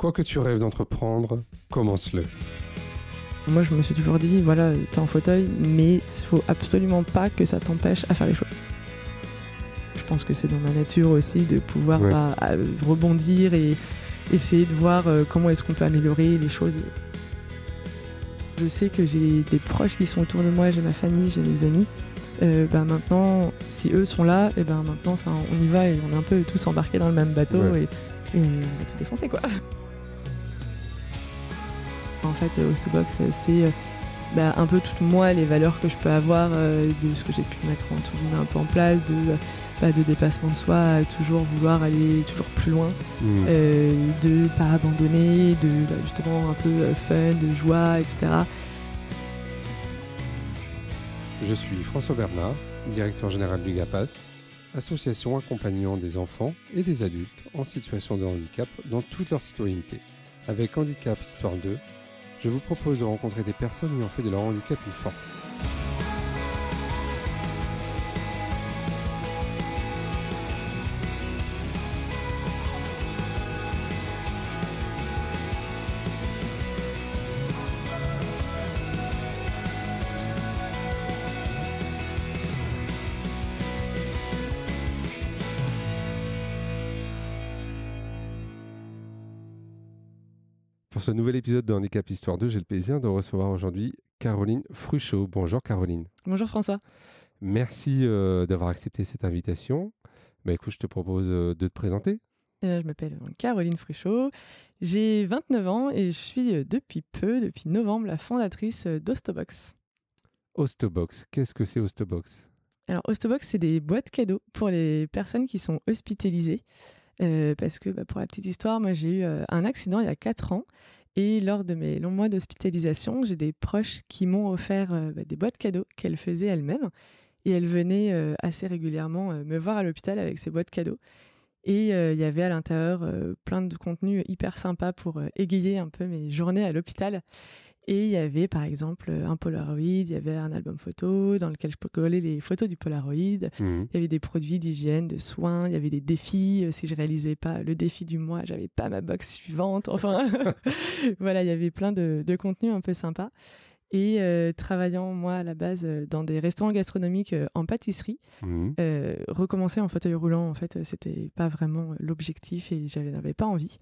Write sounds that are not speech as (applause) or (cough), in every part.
Quoi que tu rêves d'entreprendre, commence-le. Moi, je me suis toujours dit, voilà, t'es en fauteuil, mais il faut absolument pas que ça t'empêche à faire les choses. Je pense que c'est dans ma nature aussi de pouvoir Ouais. bah, à- rebondir et essayer de voir euh, comment est-ce qu'on peut améliorer les choses. Je sais que j'ai des proches qui sont autour de moi, j'ai ma famille, j'ai mes amis. Euh, bah, maintenant, si eux sont là, et ben maintenant, enfin, on y va et on est un peu tous embarqués dans le même bateau Ouais. et, et on va tout défoncer quoi. (laughs) En fait, euh, Hostobox, euh, c'est euh, bah, un peu toutes moi les valeurs que je peux avoir euh, de ce que j'ai pu mettre entre guillemets un peu en place, de, bah, de dépassement de soi, à toujours vouloir aller toujours plus loin, euh, de pas abandonner, de bah, justement un peu fun, de joie, etc. Je suis François Bernard, directeur général du GAPAS, association accompagnant des enfants et des adultes en situation de handicap dans toute leur citoyenneté. Avec Handicap Histoire 2, je vous propose de rencontrer des personnes ayant fait de leur handicap une force. Ce nouvel épisode de Handicap Histoire 2, j'ai le plaisir de recevoir aujourd'hui Caroline Fruchot. Bonjour Caroline. Bonjour François. Merci euh, d'avoir accepté cette invitation. Bah, écoute, je te propose euh, de te présenter. Euh, je m'appelle Caroline Fruchot, j'ai 29 ans et je suis depuis peu, depuis novembre, la fondatrice d'Hostobox. Hostobox, qu'est-ce que c'est Hostobox? Alors, Hostobox, c'est des boîtes cadeaux pour les personnes qui sont hospitalisées. Euh, parce que, bah, pour la petite histoire, moi, j'ai eu euh, un accident il y a 4 ans. Et lors de mes longs mois d'hospitalisation, j'ai des proches qui m'ont offert euh, bah, des boîtes cadeaux qu'elles faisaient elles-mêmes. Et elles venaient euh, assez régulièrement euh, me voir à l'hôpital avec ces boîtes cadeaux. Et il y avait à l'intérieur plein de contenus hyper sympas pour euh, égayer un peu mes journées à l'hôpital. Et il y avait par exemple un Polaroid, il y avait un album photo dans lequel je coller les photos du Polaroid. Mhm. Il y avait des produits d'hygiène, de soins, il y avait des défis. Euh, Si je réalisais pas le défi du mois, j'avais pas ma box suivante. Enfin, (laughs) (laughs) voilà, il y avait plein de, de contenus un peu sympas. Et euh, travaillant, moi, à la base, euh, dans des restaurants gastronomiques euh, en pâtisserie, euh, recommencer en fauteuil roulant, en fait, c'était pas vraiment l'objectif et j'avais n'avais pas envie.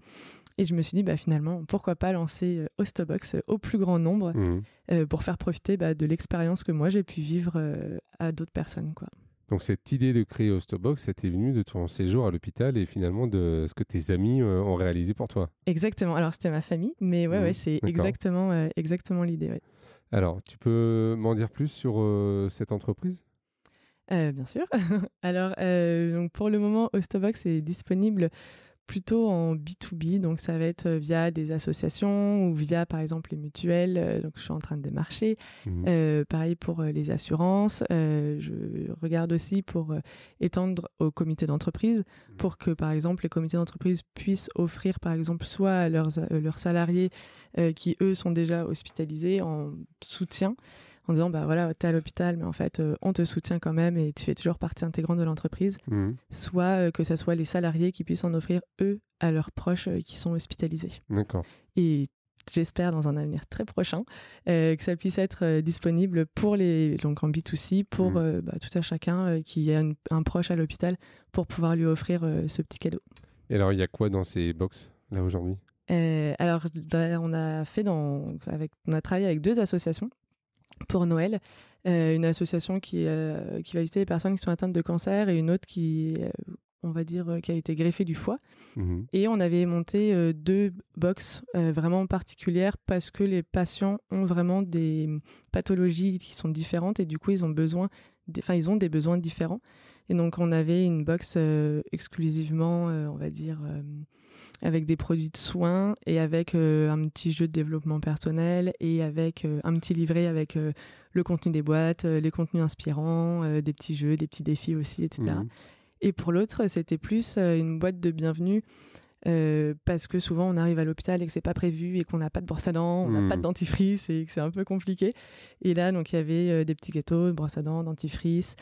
Et je me suis dit, bah, finalement, pourquoi pas lancer euh, Hostobox euh, au plus grand nombre Mhm. euh, pour faire profiter bah, de l'expérience que moi j'ai pu vivre euh, à d'autres personnes. Quoi. Donc cette idée de créer Hostobox, c'était venu de ton séjour à l'hôpital et finalement de ce que tes amis euh, ont réalisé pour toi. Exactement. Alors, c'était ma famille, mais ouais, Mhm, ouais, c'est exactement, euh, exactement l'idée. ouais. Alors, tu peux m'en dire plus sur euh, cette entreprise? Euh, bien sûr. (laughs) Alors, euh, donc pour le moment, Hostobox est disponible plutôt en B2B, donc ça va être euh, via des associations ou via par exemple les mutuelles. euh, donc je suis en train de démarcher. Mhm. Euh, pareil pour les assurances. Euh, je regarde aussi pour étendre aux comités d'entreprise pour que, par exemple, les comités d'entreprise puissent offrir, par exemple, soit à leurs, leurs salariés euh, qui, eux, sont déjà hospitalisés en soutien, en disant, bah voilà, t'es à l'hôpital, mais en fait, euh, on te soutient quand même et tu fais toujours partie intégrante de l'entreprise. Mhm. Soit euh, que ce soit les salariés qui puissent en offrir, eux, à leurs proches euh, qui sont hospitalisés D'accord. et j'espère dans un avenir très prochain que ça puisse être disponible pour les donc en B2C pour Mhm. bah, tout à chacun qui a une- un proche à l'hôpital pour pouvoir lui offrir ce petit cadeau. Et alors, il y a quoi dans ces box là aujourd'hui? Euh, alors on a fait dans avec on a travaillé avec deux associations pour Noël. Euh, une association qui, euh, qui va visiter les personnes qui sont atteintes de cancer et une autre qui, euh, on va dire, qui a été greffée du foie. Mhm. Et on avait monté deux box euh, vraiment particulières parce que les patients ont vraiment des pathologies qui sont différentes et du coup ils ont besoin, des- enfin ils ont des besoins différents. Et donc on avait une box exclusivement, on va dire, avec des produits de soins et avec euh, un petit jeu de développement personnel et avec euh, un petit livret avec euh, le contenu des boîtes, les contenus inspirants, des petits jeux, des petits défis aussi, etc. Mhm. Et pour l'autre, c'était plus une boîte de bienvenue parce que souvent on arrive à l'hôpital et que c'est pas prévu et qu'on n'a pas de brosse à dents, on n'a pas de dentifrice et que c'est un peu compliqué. Et là, donc il y avait des petits gâteaux, brosse à dents, dentifrice,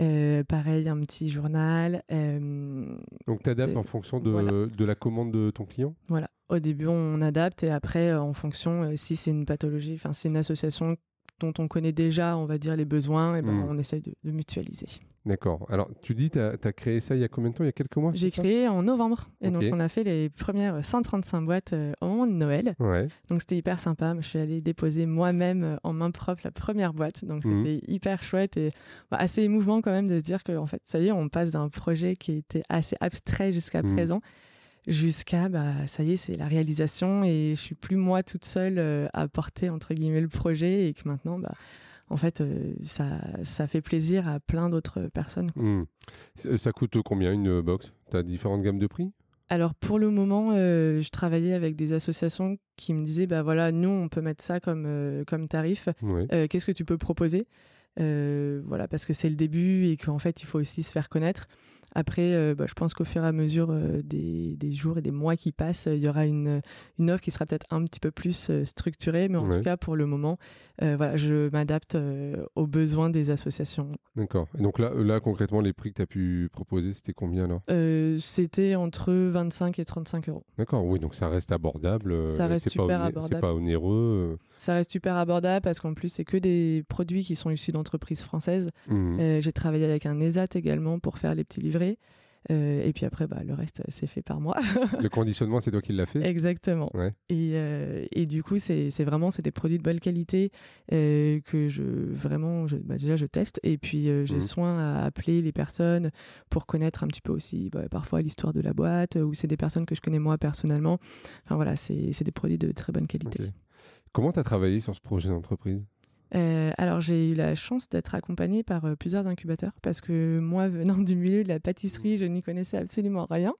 euh, pareil un petit journal. euh, Donc, tu adaptes en fonction de, voilà. de la commande de ton client? Voilà. Au début, on adapte et après, en fonction, si c'est une pathologie, enfin, c'est une association dont on connaît déjà, on va dire, les besoins, et ben, mmh. on essaye de, mutualiser. D'accord. Alors, tu dis, tu as, créé ça il y a combien de temps? Il y a quelques mois J'ai créé en novembre. Et donc, on a fait les premières 135 boîtes euh, au moment de Noël. Ouais. Donc, c'était hyper sympa. Je suis allée déposer moi-même euh, en main propre la première boîte. Donc, mmh. c'était hyper chouette et bah, assez émouvant quand même de se dire que, en fait, ça y est, on passe d'un projet qui était assez abstrait jusqu'à mmh. présent jusqu'à bah ça y est c'est la réalisation et je suis plus moi toute seule euh, à porter entre guillemets le projet et que maintenant bah en fait euh, ça, ça fait plaisir à plein d'autres personnes mmh. ça coûte combien une box? Tu as différentes gammes de prix? Alors pour le moment, euh, je travaillais avec des associations qui me disaient bah voilà, nous on peut mettre ça comme comme tarif. Qu'est-ce que tu peux proposer? Voilà parce que c'est le début et qu'en fait il faut aussi se faire connaître. Après, euh, bah, je pense qu'au fur et à mesure euh, des, jours et des mois qui passent, il y aura une, une offre qui sera peut-être un petit peu plus euh, structurée, mais en tout cas, pour le moment, voilà, je m'adapte aux besoins des associations. D'accord. Et donc là, là, concrètement, les prix que tu as pu proposer, c'était combien alors C'était entre 25 et 35 euros. D'accord, oui, donc ça reste abordable. Ça reste super abordable. C'est pas onéreux. Ça reste super abordable parce qu'en plus, c'est que des produits qui sont issus d'entreprises françaises. Mmh. J'ai travaillé avec un ESAT également pour faire les petits livrets euh, et puis après, bah, le reste, c'est fait par moi. (laughs) le conditionnement, c'est toi qui l'as fait? Exactement. Et, euh, et, du coup, c'est vraiment c'est des produits de bonne qualité euh, que je vraiment, je, bah, déjà, je teste. Et puis, j'ai mmh. soin à appeler les personnes pour connaître un petit peu aussi bah, parfois l'histoire de la boîte, ou c'est des personnes que je connais moi personnellement. Enfin voilà, c'est des produits de très bonne qualité. Comment tu as travaillé sur ce projet d'entreprise? Euh, alors j'ai eu la chance d'être accompagnée par euh, plusieurs incubateurs parce que moi venant du milieu de la pâtisserie, je n'y connaissais absolument rien.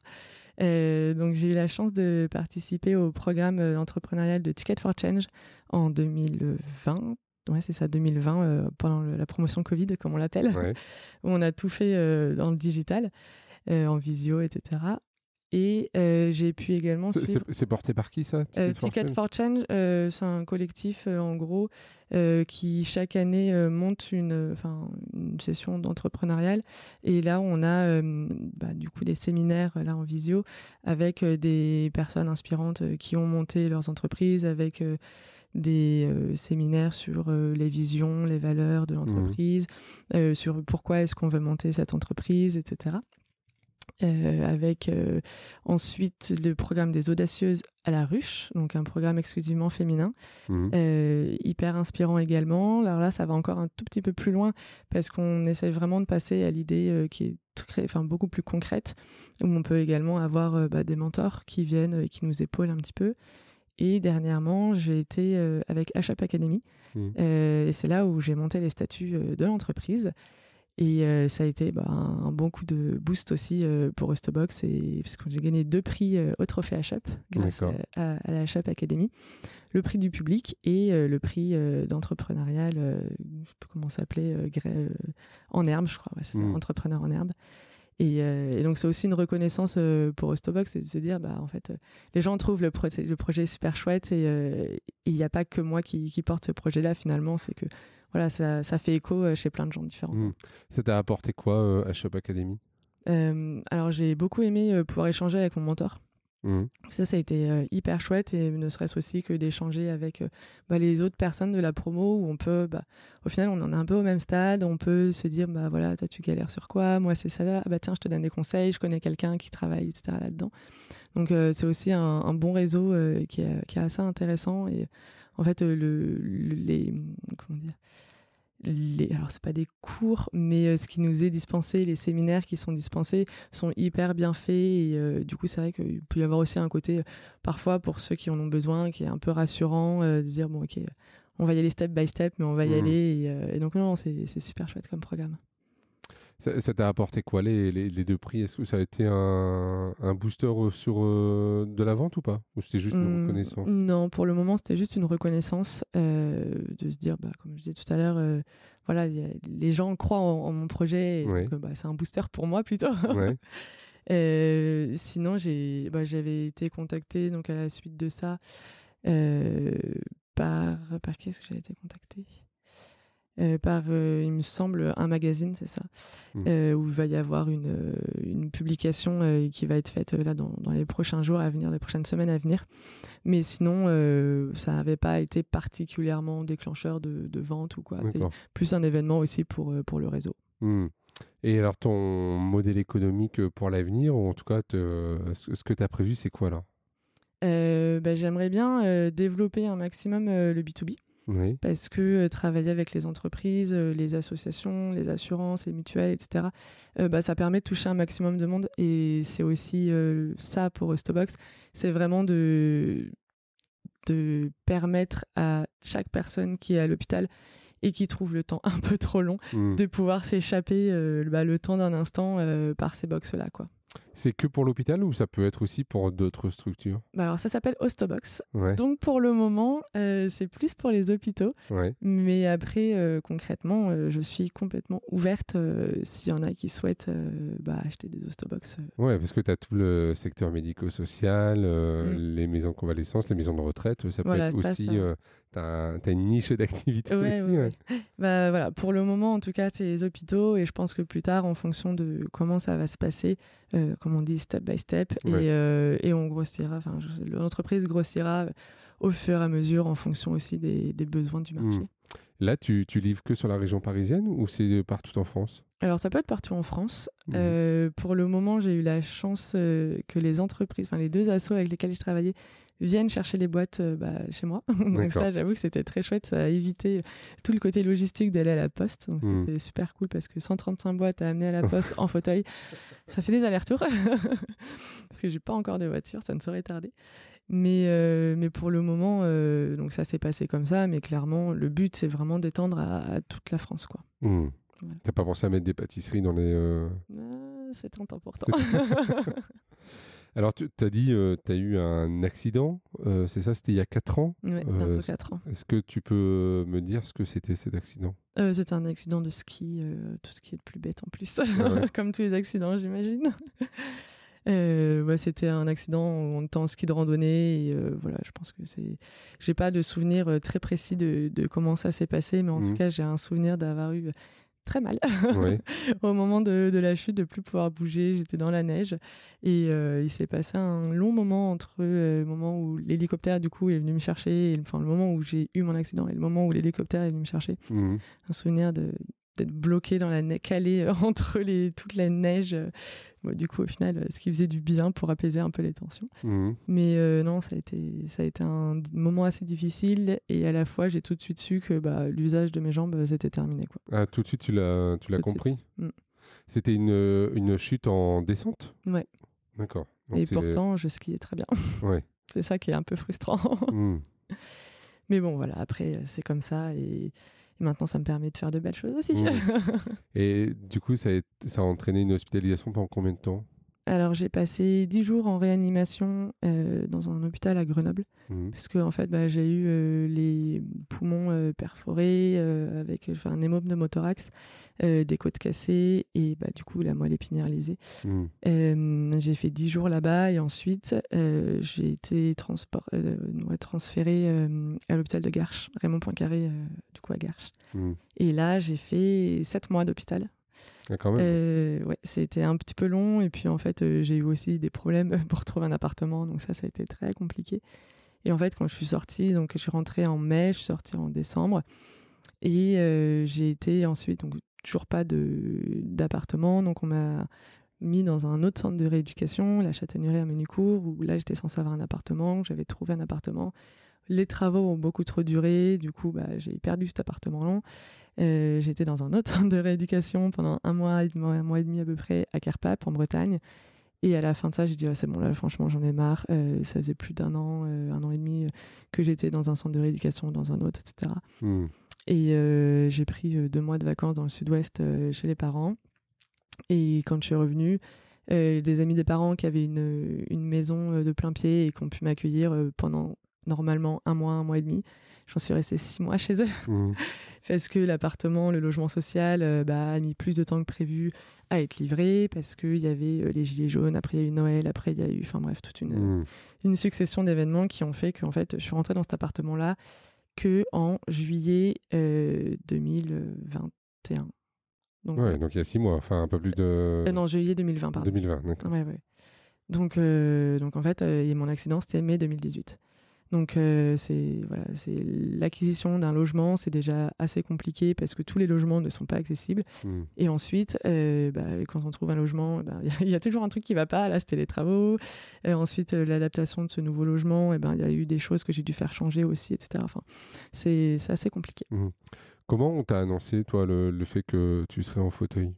Euh, donc j'ai eu la chance de participer au programme entrepreneurial de Ticket for Change en 2020. Ouais, c'est ça, 2020, pendant la promotion Covid, comme on l'appelle, où on a tout fait dans le digital, en visio, etc. Et euh, j'ai pu également. C'est porté par qui ça Ticket, for, Change, euh, c'est un collectif euh, en gros qui chaque année monte une, une session d'entrepreneurial. Et là, on a bah, du coup des séminaires là en visio avec des personnes inspirantes qui ont monté leurs entreprises, avec des séminaires sur les visions, les valeurs de mmh. l'entreprise, sur pourquoi est-ce qu'on veut monter cette entreprise, etc. Euh, avec euh, ensuite le programme des audacieuses à la ruche, donc un programme exclusivement féminin, mmh. euh, hyper inspirant également. Alors là, ça va encore un tout petit peu plus loin parce qu'on essaie vraiment de passer à l'idée qui est très, enfin, beaucoup plus concrète, où on peut également avoir bah, des mentors qui viennent et qui nous épaulent un petit peu. Et dernièrement, j'ai été avec HAP Academy, mmh. et c'est là où j'ai monté les statuts de l'entreprise. Et euh, ça a été bah, un, bon coup de boost aussi euh, pour Ostobox, et, parce que j'ai gagné deux prix euh, au trophée HUP grâce à, la HUP Academy. Le prix du public et le prix d'entrepreneurial, je ne sais plus comment ça s'appelait, en herbe, je crois, c'est mmh. entrepreneur en herbe. Et, donc c'est aussi une reconnaissance pour Ostobox, c'est de se dire, bah, en fait, les gens trouvent le, le projet super chouette et il n'y a pas que moi qui, qui porte ce projet-là finalement, c'est que voilà, ça, ça, fait écho euh, chez plein de gens différents. Mmh. Ça t'a apporté quoi euh, à Shop Academy? Euh, Alors, j'ai beaucoup aimé pouvoir échanger avec mon mentor. Mmh. Ça, ça a été hyper chouette et ne serait-ce aussi que d'échanger avec bah, les autres personnes de la promo où on peut, bah, au final, on en est un peu au même stade. On peut se dire, bah voilà, toi tu galères sur quoi? Moi c'est ça. Ah, bah tiens, je te donne des conseils. Je connais quelqu'un qui travaille, etc. là-dedans. Donc c'est aussi un, bon réseau qui est, qui, est, assez intéressant et en fait, euh, le, les. Comment dire les, alors c'est pas des cours, mais euh, ce qui nous est dispensé, les séminaires qui sont dispensés sont hyper bien faits et euh, du coup c'est vrai qu'il peut y avoir aussi un côté parfois pour ceux qui en ont besoin qui est un peu rassurant de dire bon ok on va y aller step by step mais on va y mmh. aller et, donc non c'est super chouette comme programme. Ça t'a apporté quoi les, les, deux prix? Est-ce que ça a été un, un booster euh, sur euh, de la vente ou pas? Ou c'était juste une mmh, reconnaissance? Non, pour le moment, c'était juste une reconnaissance euh, de se dire, bah, comme je disais tout à l'heure, voilà, les gens croient en, mon projet, et bah, c'est un booster pour moi plutôt. (laughs) sinon, j'ai, bah, j'avais été contactée donc à la suite de ça par par qui est-ce que j'ai été contactée? Euh, par, euh, il me semble, un magazine, c'est ça, Mm. euh, où il va y avoir une, une publication qui va être faite là dans, dans les prochains jours à venir, les prochaines semaines à venir. Mais sinon, ça n'avait pas été particulièrement déclencheur de, de vente ou quoi. C'est plus un événement aussi pour, pour le réseau. Hmm. Et alors, ton modèle économique pour l'avenir, ou en tout cas, ce que tu as prévu, c'est quoi là? Bah, J'aimerais bien développer un maximum le B2B. Oui. parce que euh, travailler avec les entreprises, euh, les associations, les assurances, les mutuelles, etc., euh, bah, ça permet de toucher un maximum de monde. Et c'est aussi ça pour Ostobox, c'est vraiment de, de permettre à chaque personne qui est à l'hôpital et qui trouve le temps (laughs) un peu trop long Hmm. de pouvoir s'échapper bah, le temps d'un instant par ces box-là. quoi. C'est que pour l'hôpital ou ça peut être aussi pour d'autres structures? Bah, alors ça s'appelle Ostobox. Ouais. Donc pour le moment, euh, c'est plus pour les hôpitaux. ouais. Mais après, euh, concrètement, euh, je suis complètement ouverte s'il y en a qui souhaitent bah, acheter des Ostobox. Ouais, parce que tu as tout le secteur médico-social, Mm. les maisons de convalescence, les maisons de retraite. Ça peut Voilà, être ça, aussi. ça. Tu as, une niche d'activité Ouais, aussi. ouais, ouais. ouais. Bah, voilà, pour le moment, en tout cas, c'est les hôpitaux. Et je pense que plus tard, en fonction de comment ça va se passer, euh, comme on dit, step by step, et, euh, et on grossira, enfin, l'entreprise grossira au fur et à mesure en fonction aussi des, des besoins du marché. Mm. Là, tu, tu livres que sur la région parisienne ou c'est partout en France? Alors, ça peut être partout en France. Euh, pour le moment, j'ai eu la chance euh, que les entreprises, enfin les deux assos avec lesquels je travaillais, viennent chercher les boîtes euh, bah, chez moi. (laughs) Donc ça, j'avoue que c'était très chouette. Ça a évité tout le côté logistique d'aller à la poste. Donc Mhm. c'était super cool parce que 135 boîtes à amener à la (laughs) poste en fauteuil, ça fait des allers-retours. (laughs) parce que j'ai pas encore de voiture, ça ne saurait tarder. Mais, euh, mais pour le moment, euh, donc ça s'est passé comme ça. Mais clairement, le but, c'est vraiment d'étendre à, à toute la France. quoi. Hmm. Voilà. T'as pas pensé à mettre des pâtisseries dans les. Ah, c'est tant important. Alors, tu as dit, tu as eu un accident, euh, c'est ça, c'était il y a 4 ans. ouais, Euh, bientôt c'est- 4 ans. Est-ce que tu peux me dire ce que c'était cet accident? Euh, C'était un accident de ski, euh, tout ce qui est de plus bête en plus, ouais. (laughs) comme tous les accidents, j'imagine. (laughs) Euh, ouais, c'était un accident où on était en ski de randonnée et euh, voilà, je pense que c'est. J'ai pas de souvenir euh, très précis de, de comment ça s'est passé, mais en tout cas, j'ai un souvenir d'avoir eu très mal (laughs) au moment de, de la chute, de plus pouvoir bouger. J'étais dans la neige et euh, il s'est passé un long moment entre euh, le moment où l'hélicoptère du coup est venu me chercher, et, enfin le moment où j'ai eu mon accident et le moment où l'hélicoptère est venu me chercher Mhm. un souvenir de d'être bloqué dans la neige, calé euh, (laughs) entre les, toute la neige. Euh, bon, du coup, au final, euh, ce qui faisait du bien pour apaiser un peu les tensions. Mhm. Mais euh, non, ça a, été, ça a été un moment assez difficile et à la fois, j'ai tout de suite su que bah, l'usage de mes jambes, euh, c'était terminé. Quoi. Ah, tout de suite, tu l'as, compris suite. Mm. C'était une, une chute en descente Ouais. D'accord. Et pourtant, je skiais très bien. (laughs) Ouais. c'est ça qui est un peu frustrant. Mhm. (laughs) Mais bon, voilà, après, euh, c'est comme ça et, et maintenant, ça me permet de faire de belles choses aussi. Mm. (laughs) Et du coup, ça a, été- ça a entraîné une hospitalisation pendant combien de temps? Alors, j'ai passé 10 jours en réanimation euh, dans un hôpital à Grenoble. Mhm. Parce que en fait, bah, j'ai eu euh, les poumons euh, perforés avec un hémome pneumothorax, euh, des côtes cassées et bah, du coup la moelle épinière lésée. Euh, j'ai fait 10 jours là-bas et ensuite j'ai été ouais, transférée à l'hôpital de Garches, Raymond Poincaré, du coup à Garches. Mhm. Et là, j'ai fait 7 mois d'hôpital. Ah. Euh, ouais, c'était un petit peu long et puis en fait euh, j'ai eu aussi des problèmes (laughs) pour trouver un appartement donc ça ça a été très compliqué. Et en fait quand je suis sortie donc je suis rentrée en mai je suis sortie en décembre et euh, j'ai été ensuite donc toujours pas d'appartement. Donc on m'a mis dans un autre centre de rééducation la Châtaigneraie à Ménicourt où là j'étais censée avoir un appartement j'avais trouvé un appartement les travaux ont beaucoup trop duré du coup bah, j'ai perdu cet appartement long euh, j'étais dans un autre (laughs) centre de rééducation pendant un mois, un mois et demi à peu près à Kerpap en Bretagne. Et à la fin de ça, j'ai dit, Ah, c'est bon, là, franchement, j'en ai marre. Euh, ça faisait plus d'un an, euh, un an et demi que j'étais dans un centre de rééducation, dans un autre, etc. Et euh, j'ai pris deux mois de vacances dans le sud-ouest chez les parents. Et quand je suis revenue, des amis des parents qui avaient une, une maison de plein pied et qui ont pu m'accueillir pendant normalement un mois, un mois et demi. J'en suis restée six mois chez eux Mhm. (laughs) parce que l'appartement, le logement social euh, bah, a mis plus de temps que prévu à être livré, parce qu'il y avait euh, les gilets jaunes, après il y a eu Noël, après il y a eu, enfin bref, toute une, Mhm. une succession d'événements qui ont fait qu'en fait, je suis rentrée dans cet appartement-là que en juillet 2021. Donc, ouais, donc il y a six mois, enfin un peu plus de. non, juillet 2020, pardon. 2020, d'accord. Ouais, ouais. Donc, donc en fait, mon accident, c'était mai 2018. Donc euh, c'est voilà, c'est l'acquisition d'un logement, c'est déjà assez compliqué parce que tous les logements ne sont pas accessibles. Hmm. Et ensuite, euh, bah, quand on trouve un logement, ben, il y, a toujours un truc qui va pas. Là, c'était les travaux. Et ensuite, euh, l'adaptation de ce nouveau logement, et eh ben il y a eu des choses que j'ai dû faire changer aussi, etc. Enfin, c'est assez compliqué. Hmm. Comment on t'a annoncé toi le, le, fait que tu serais en fauteuil?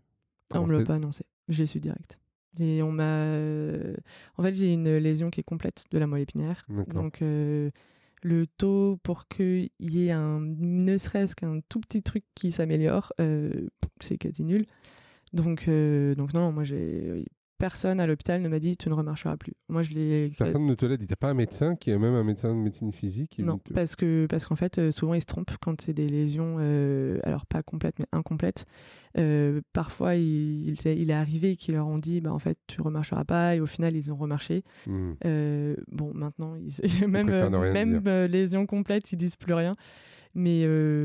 On me l'a pas annoncé. Je l'ai su direct. Et on m'a. Euh, en fait, j'ai une lésion qui est complète de la moelle épinière. Donc, euh, le taux pour qu'il y ait un, ne serait-ce qu'un tout petit truc qui s'améliore, euh, c'est quasi nul. Donc, donc non, moi, j'ai personne à l'hôpital ne m'a dit tu ne remarcheras plus. Moi, je l'ai. Personne ne te l'a dit. T'as pas un médecin qui est même un médecin de médecine physique Non, parce que parce qu'en fait, euh, souvent ils se trompent quand c'est des lésions, euh, alors pas complètes mais incomplètes. Euh, parfois, il, il, est arrivé qu'ils leur ont dit bah en fait tu remarcheras pas et au final ils ont remarché. Hmm. bon, maintenant ils... (laughs) même même lésions complètes ils disent plus rien. Mais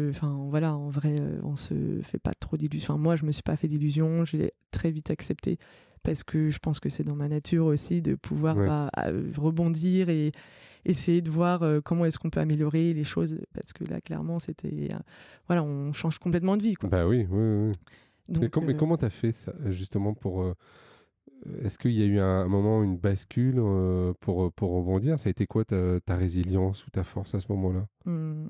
enfin voilà, en vrai, on se fait pas trop d'illusions. Enfin, moi, je me suis pas fait d'illusions. J'ai très vite accepté parce que je pense que c'est dans ma nature aussi de pouvoir bah, rebondir et essayer de voir euh, comment est-ce qu'on peut améliorer les choses parce que là clairement c'était euh, voilà on change complètement de vie quoi. bah oui oui, oui. mais, euh, comment tu as fait ça justement pour est-ce qu'il y a eu un, moment une bascule pour pour rebondir? Ça a été quoi ta, ta résilience ou ta force à ce moment-là? Mmh,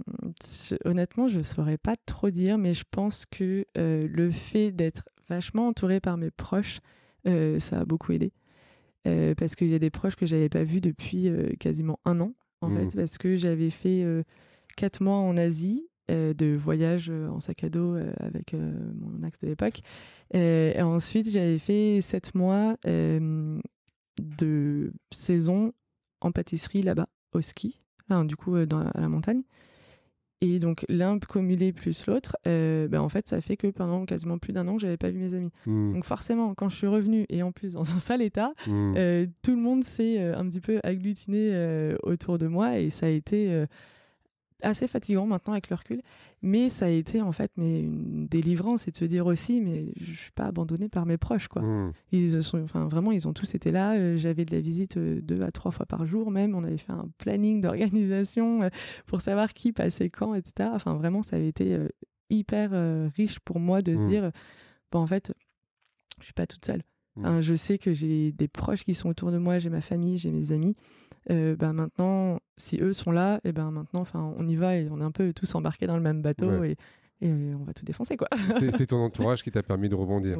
honnêtement je saurais pas trop dire mais je pense que le fait d'être vachement entouré par mes proches euh, ça a beaucoup aidé. Euh, parce qu'il y a des proches que j'avais pas vus depuis euh, quasiment un an, en fait, mmh. parce que j'avais fait quatre mois en Asie de voyage en sac à dos avec mon axe de l'époque. et ensuite, j'avais fait sept mois de saison en pâtisserie là-bas, au ski, du coup, dans, à la montagne. Et donc l'un cumulé plus l'autre, euh, ben, en fait, ça fait que pendant quasiment plus d'un an, je n'avais pas vu mes amis. Mmh. Donc forcément, quand je suis revenue et en plus dans un sale état, mmh. euh, tout le monde s'est euh, un petit peu agglutiné autour de moi et ça a été assez fatigant maintenant avec le recul, mais ça a été en fait mais une délivrance et de se dire aussi mais je suis pas abandonnée par mes proches quoi. Mmh. Ils sont enfin vraiment ils ont tous été là, euh, j'avais de la visite euh, deux à trois fois par jour même, on avait fait un planning (laughs) d'organisation euh, pour savoir qui passait quand etc. Enfin vraiment ça avait été hyper riche pour moi de se mmh. dire bon en fait je suis pas toute seule. Mmh. je sais que j'ai des proches qui sont autour de moi, j'ai ma famille, j'ai mes amis euh, bah, maintenant, si eux sont là, et ben maintenant, enfin, on y va et on est un peu tous embarqués dans le même bateau et, et, on va tout défoncer, quoi. c'est (laughs) ton entourage qui t'a permis de rebondir.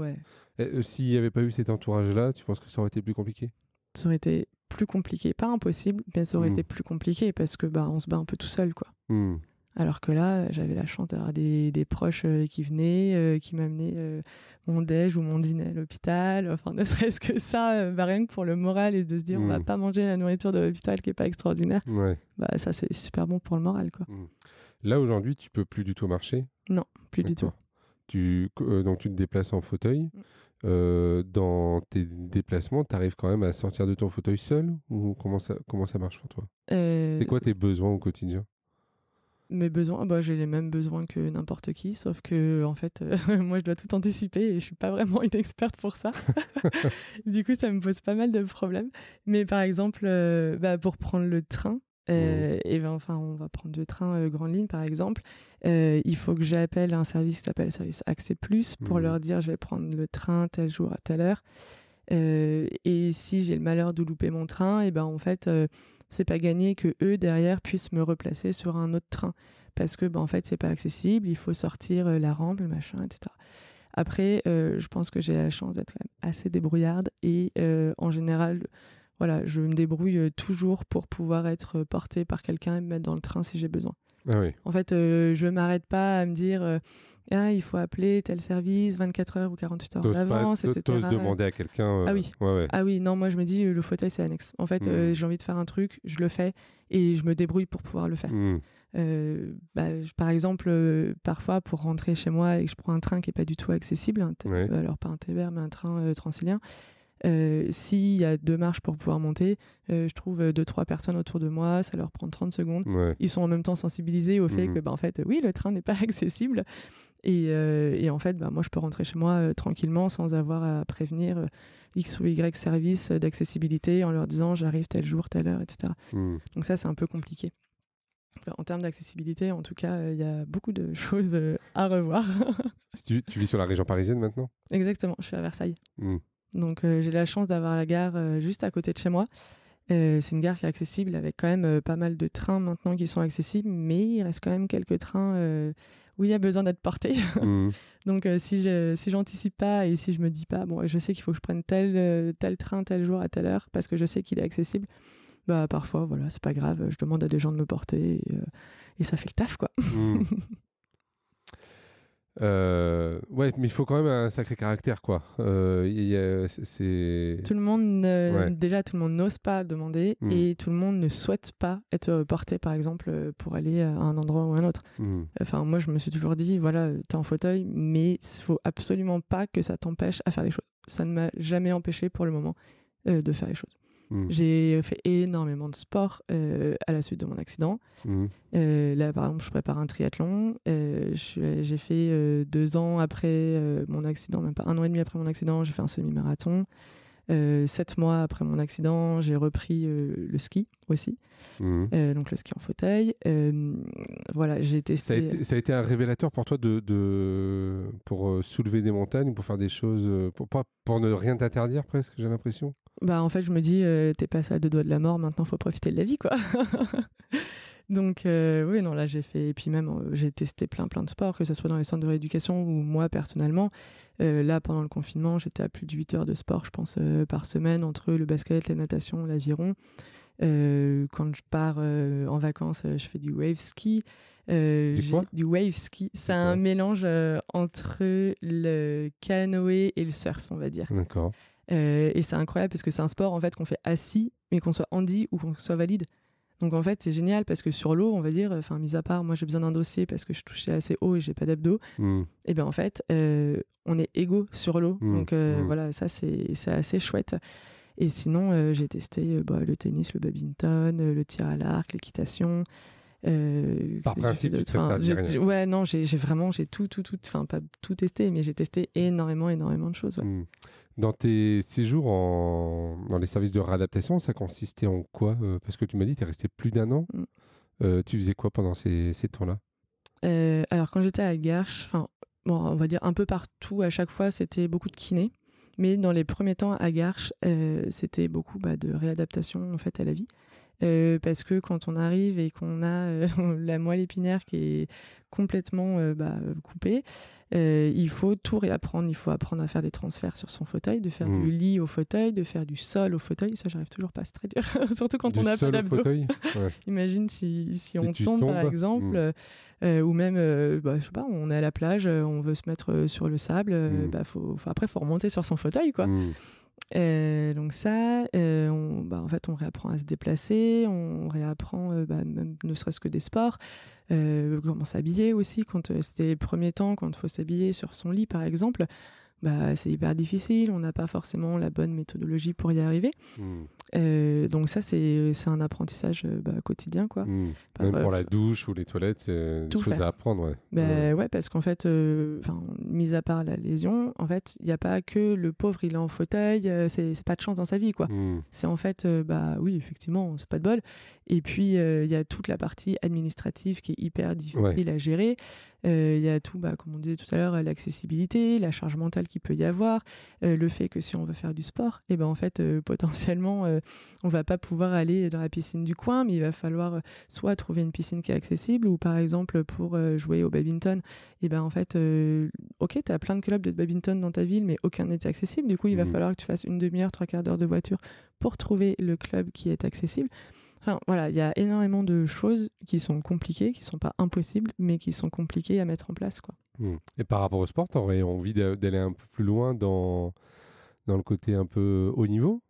Euh, s'il n'y avait pas eu cet entourage-là, tu penses que ça aurait été plus compliqué? Ça aurait été plus compliqué, pas impossible, mais ça aurait mmh. été plus compliqué parce que bah, on se bat un peu tout seul, quoi. Mmh. Alors que là, j'avais la chance d'avoir des, des, proches euh, qui venaient, euh, qui m'amenaient euh, mon déj ou mon dîner à l'hôpital. Enfin, ne (laughs) serait-ce que ça, bah, rien que pour le moral et de se dire on va mmh. pas manger la nourriture de l'hôpital qui est pas extraordinaire. Bah, ça, c'est super bon pour le moral. Quoi. Mmh. Là, aujourd'hui, tu peux plus du tout marcher? Non, plus du tout. Tu, donc, tu te déplaces en fauteuil. Mmh. dans tes déplacements, tu arrives quand même à sortir de ton fauteuil seul ou comment ça, comment ça marche pour toi? C'est quoi tes besoins au quotidien? Mes besoins, bah, j'ai les mêmes besoins que n'importe qui, sauf que en fait, euh, (laughs) moi, je dois tout anticiper et je suis pas vraiment une experte pour ça. (laughs) du coup, ça me pose pas mal de problèmes. Mais par exemple, euh, bah, pour prendre le train, euh, mmh. et ben, enfin, on va prendre le train Grande Ligne, par exemple. il faut que j'appelle un service qui s'appelle Service Accès Plus pour mmh. leur dire je vais prendre le train tel jour à telle heure. et si j'ai le malheur de louper mon train, et ben en fait c'est pas gagné que eux derrière puissent me replacer sur un autre train parce que bah, en fait c'est pas accessible, il faut sortir euh, la rampe, le machin, etc. Après, euh, je pense que j'ai la chance d'être assez débrouillarde et euh, en général, voilà, je me débrouille toujours pour pouvoir être portée par quelqu'un et me mettre dans le train si j'ai besoin. Ah oui. En fait, je m'arrête pas à me dire ah, il faut appeler tel service 24 heures ou 48 heures d'avance, etc. T'oses demander à quelqu'un. Ah oui. Ah oui, non, moi je me dis le fauteuil c'est annexe. En fait, hmm. j'ai envie de faire un truc, je le fais et je me débrouille pour pouvoir le faire. Hmm. Euh, bah, par exemple, euh, parfois pour rentrer chez moi et que je prends un train qui n'est pas du tout accessible, alors pas un TER mais un train euh, S'il y a deux marches pour pouvoir monter, je trouve deux, trois personnes autour de moi, ça leur prend 30 secondes. Ils sont en même temps sensibilisés au fait mmh que, bah, en fait, oui, le train n'est pas (laughs) accessible. Et, et, en fait, bah, moi, je peux rentrer chez moi tranquillement sans avoir à prévenir X ou Y service d'accessibilité en leur disant j'arrive tel jour, telle heure, etc. Mmh. Donc ça, c'est un peu compliqué. En termes d'accessibilité, en tout cas, il y a beaucoup de (laughs) choses à revoir. tu, vis sur la région parisienne maintenant? Exactement, je suis à Versailles. Mmh. Donc j'ai la chance d'avoir la gare juste à côté de chez moi. c'est une gare qui est accessible avec quand même pas mal de trains maintenant qui sont accessibles, mais il reste quand même quelques trains où il y a besoin d'être porté. (laughs) Mmh. Donc si je si j'anticipe pas et si je me dis pas bon je sais qu'il faut que je prenne tel tel train tel jour à telle heure parce que je sais qu'il est accessible, bah parfois voilà c'est pas grave, je demande à des gens de me porter et, et ça fait le taf quoi. Mmh. (laughs) Euh, ouais, mais il faut quand même un sacré caractère, quoi. Euh, c'est tout le monde, déjà, tout le monde n'ose pas demander mmh. et tout le monde ne souhaite pas être porté, par exemple, pour aller à un endroit ou un autre. Mmh. Enfin, moi, je me suis toujours dit, voilà, t'es en fauteuil, mais il faut absolument pas que ça t'empêche à faire les choses. Ça ne m'a jamais empêché pour le moment euh, de faire les choses. Mmh. J'ai fait énormément de sport euh, à la suite de mon accident. Mmh. Euh, là, par exemple, je prépare un triathlon. Euh, j'ai fait deux ans après mon accident, même pas un an et demi après mon accident, j'ai fait un semi-marathon. sept mois après mon accident, j'ai repris le ski aussi, mmh. donc le ski en fauteuil. voilà, j'ai testé. Ça a, été, ça a, été, un révélateur pour toi de, de pour soulever des montagnes, pour faire des choses, pour, pour ne rien t'interdire presque, j'ai l'impression? Bah, en fait, je me dis, euh, t'es passé à deux doigts de la mort, maintenant, faut profiter de la vie, quoi. (laughs) Donc, euh, oui, non, là, j'ai fait. Et puis, même, euh, j'ai testé plein, plein de sports, que ce soit dans les centres de rééducation ou moi, personnellement. là, pendant le confinement, j'étais à plus de 8 heures de sport, je pense, par semaine, entre le basket, la natation, l'aviron. quand je pars en vacances, je fais du wave ski. du wave ski. C'est un mélange entre le canoë et le surf, on va dire. D'accord. Euh, et c'est incroyable parce que c'est un sport en fait qu'on fait assis, mais qu'on soit handi ou qu'on soit valide. Donc en fait, c'est génial parce que sur l'eau, on va dire, enfin, mis à part, moi j'ai besoin d'un dossier parce que je touchais assez haut et j'ai pas d'abdos. Hmm. Et bien en fait, euh, on est égaux sur l'eau. Hmm. Donc euh, hmm. voilà, ça c'est assez chouette. Et sinon, j'ai testé bah, le tennis, le badminton, le tir à l'arc, l'équitation. Par principe, tu te Ouais, non, j'ai vraiment, j'ai tout, tout, tout, enfin pas tout testé, mais j'ai testé énormément, énormément de choses. Dans tes séjours en... dans les services de réadaptation, ça consistait en quoi euh, Parce que tu m'as dit tu es resté plus d'un an. Mm. Euh, tu faisais quoi pendant ces, ces temps-là? Euh, Alors, quand j'étais à Garches, bon, on va dire un peu partout, à chaque fois, c'était beaucoup de kiné. Mais dans les premiers temps à Garches, c'était beaucoup bah, de réadaptation en fait, à la vie. Parce que quand on arrive et qu'on a (laughs) la moelle épinière qui est complètement bah, coupée, euh, il faut tout réapprendre. Il faut apprendre à faire des transferts sur son fauteuil, de faire du mmh. lit au fauteuil, de faire du sol au fauteuil. Ça, j'arrive toujours pas, c'est très dur. Surtout quand on a pas d'abdos. (laughs) Imagine si, si, on tombe, par exemple, mmh. euh, ou même, euh, bah, je sais pas, on est à la plage, on veut se mettre sur le sable. Mmh. Bah, faut, faut, après, faut remonter sur son fauteuil, quoi. Euh, donc ça, euh, on, bah, en fait, on réapprend à se déplacer, on réapprend euh, bah, même ne serait-ce que des sports, comment s'habiller aussi. Quand c'était les premiers temps, quand il faut s'habiller sur son lit, par exemple, bah, c'est hyper difficile, on n'a pas forcément la bonne méthodologie pour y arriver. Hmm. Euh, donc ça, c'est un apprentissage euh, bah, quotidien. Quoi. Hmm. Même pour la douche ou les toilettes, c'est des choses à apprendre. Ouais, bah, ouais. parce qu'en fait, euh, mis à part la lésion, en fait, il n'y a pas que le pauvre, il est en fauteuil, c'est pas de chance dans sa vie. quoi. Hmm. C'est en fait, bah oui, effectivement, c'est pas de bol. Et puis, il y a toute la partie administrative qui est hyper difficile à gérer. Euh, il y a tout, bah, comme on disait tout à l'heure, l'accessibilité, la charge mentale qu'il peut y avoir, euh, le fait que si on veut faire du sport, et eh ben en fait euh, (laughs) potentiellement on va pas pouvoir aller dans la piscine du coin, mais il va falloir soit trouver une piscine qui est accessible ou par exemple pour jouer au badminton, et eh ben en fait ok tu as plein de clubs de badminton dans ta ville, mais aucun n'est accessible. Du coup il va mmh. falloir que tu fasses une demi-heure, trois quarts d'heure de voiture pour trouver le club qui est accessible voilà, il y a énormément de choses qui sont compliquées, qui sont pas impossibles, mais qui sont compliquées à mettre en place. Quoi. Mmh. Et par rapport au sport, tu aurais envie d'aller un peu plus loin dans, dans le côté un peu haut niveau?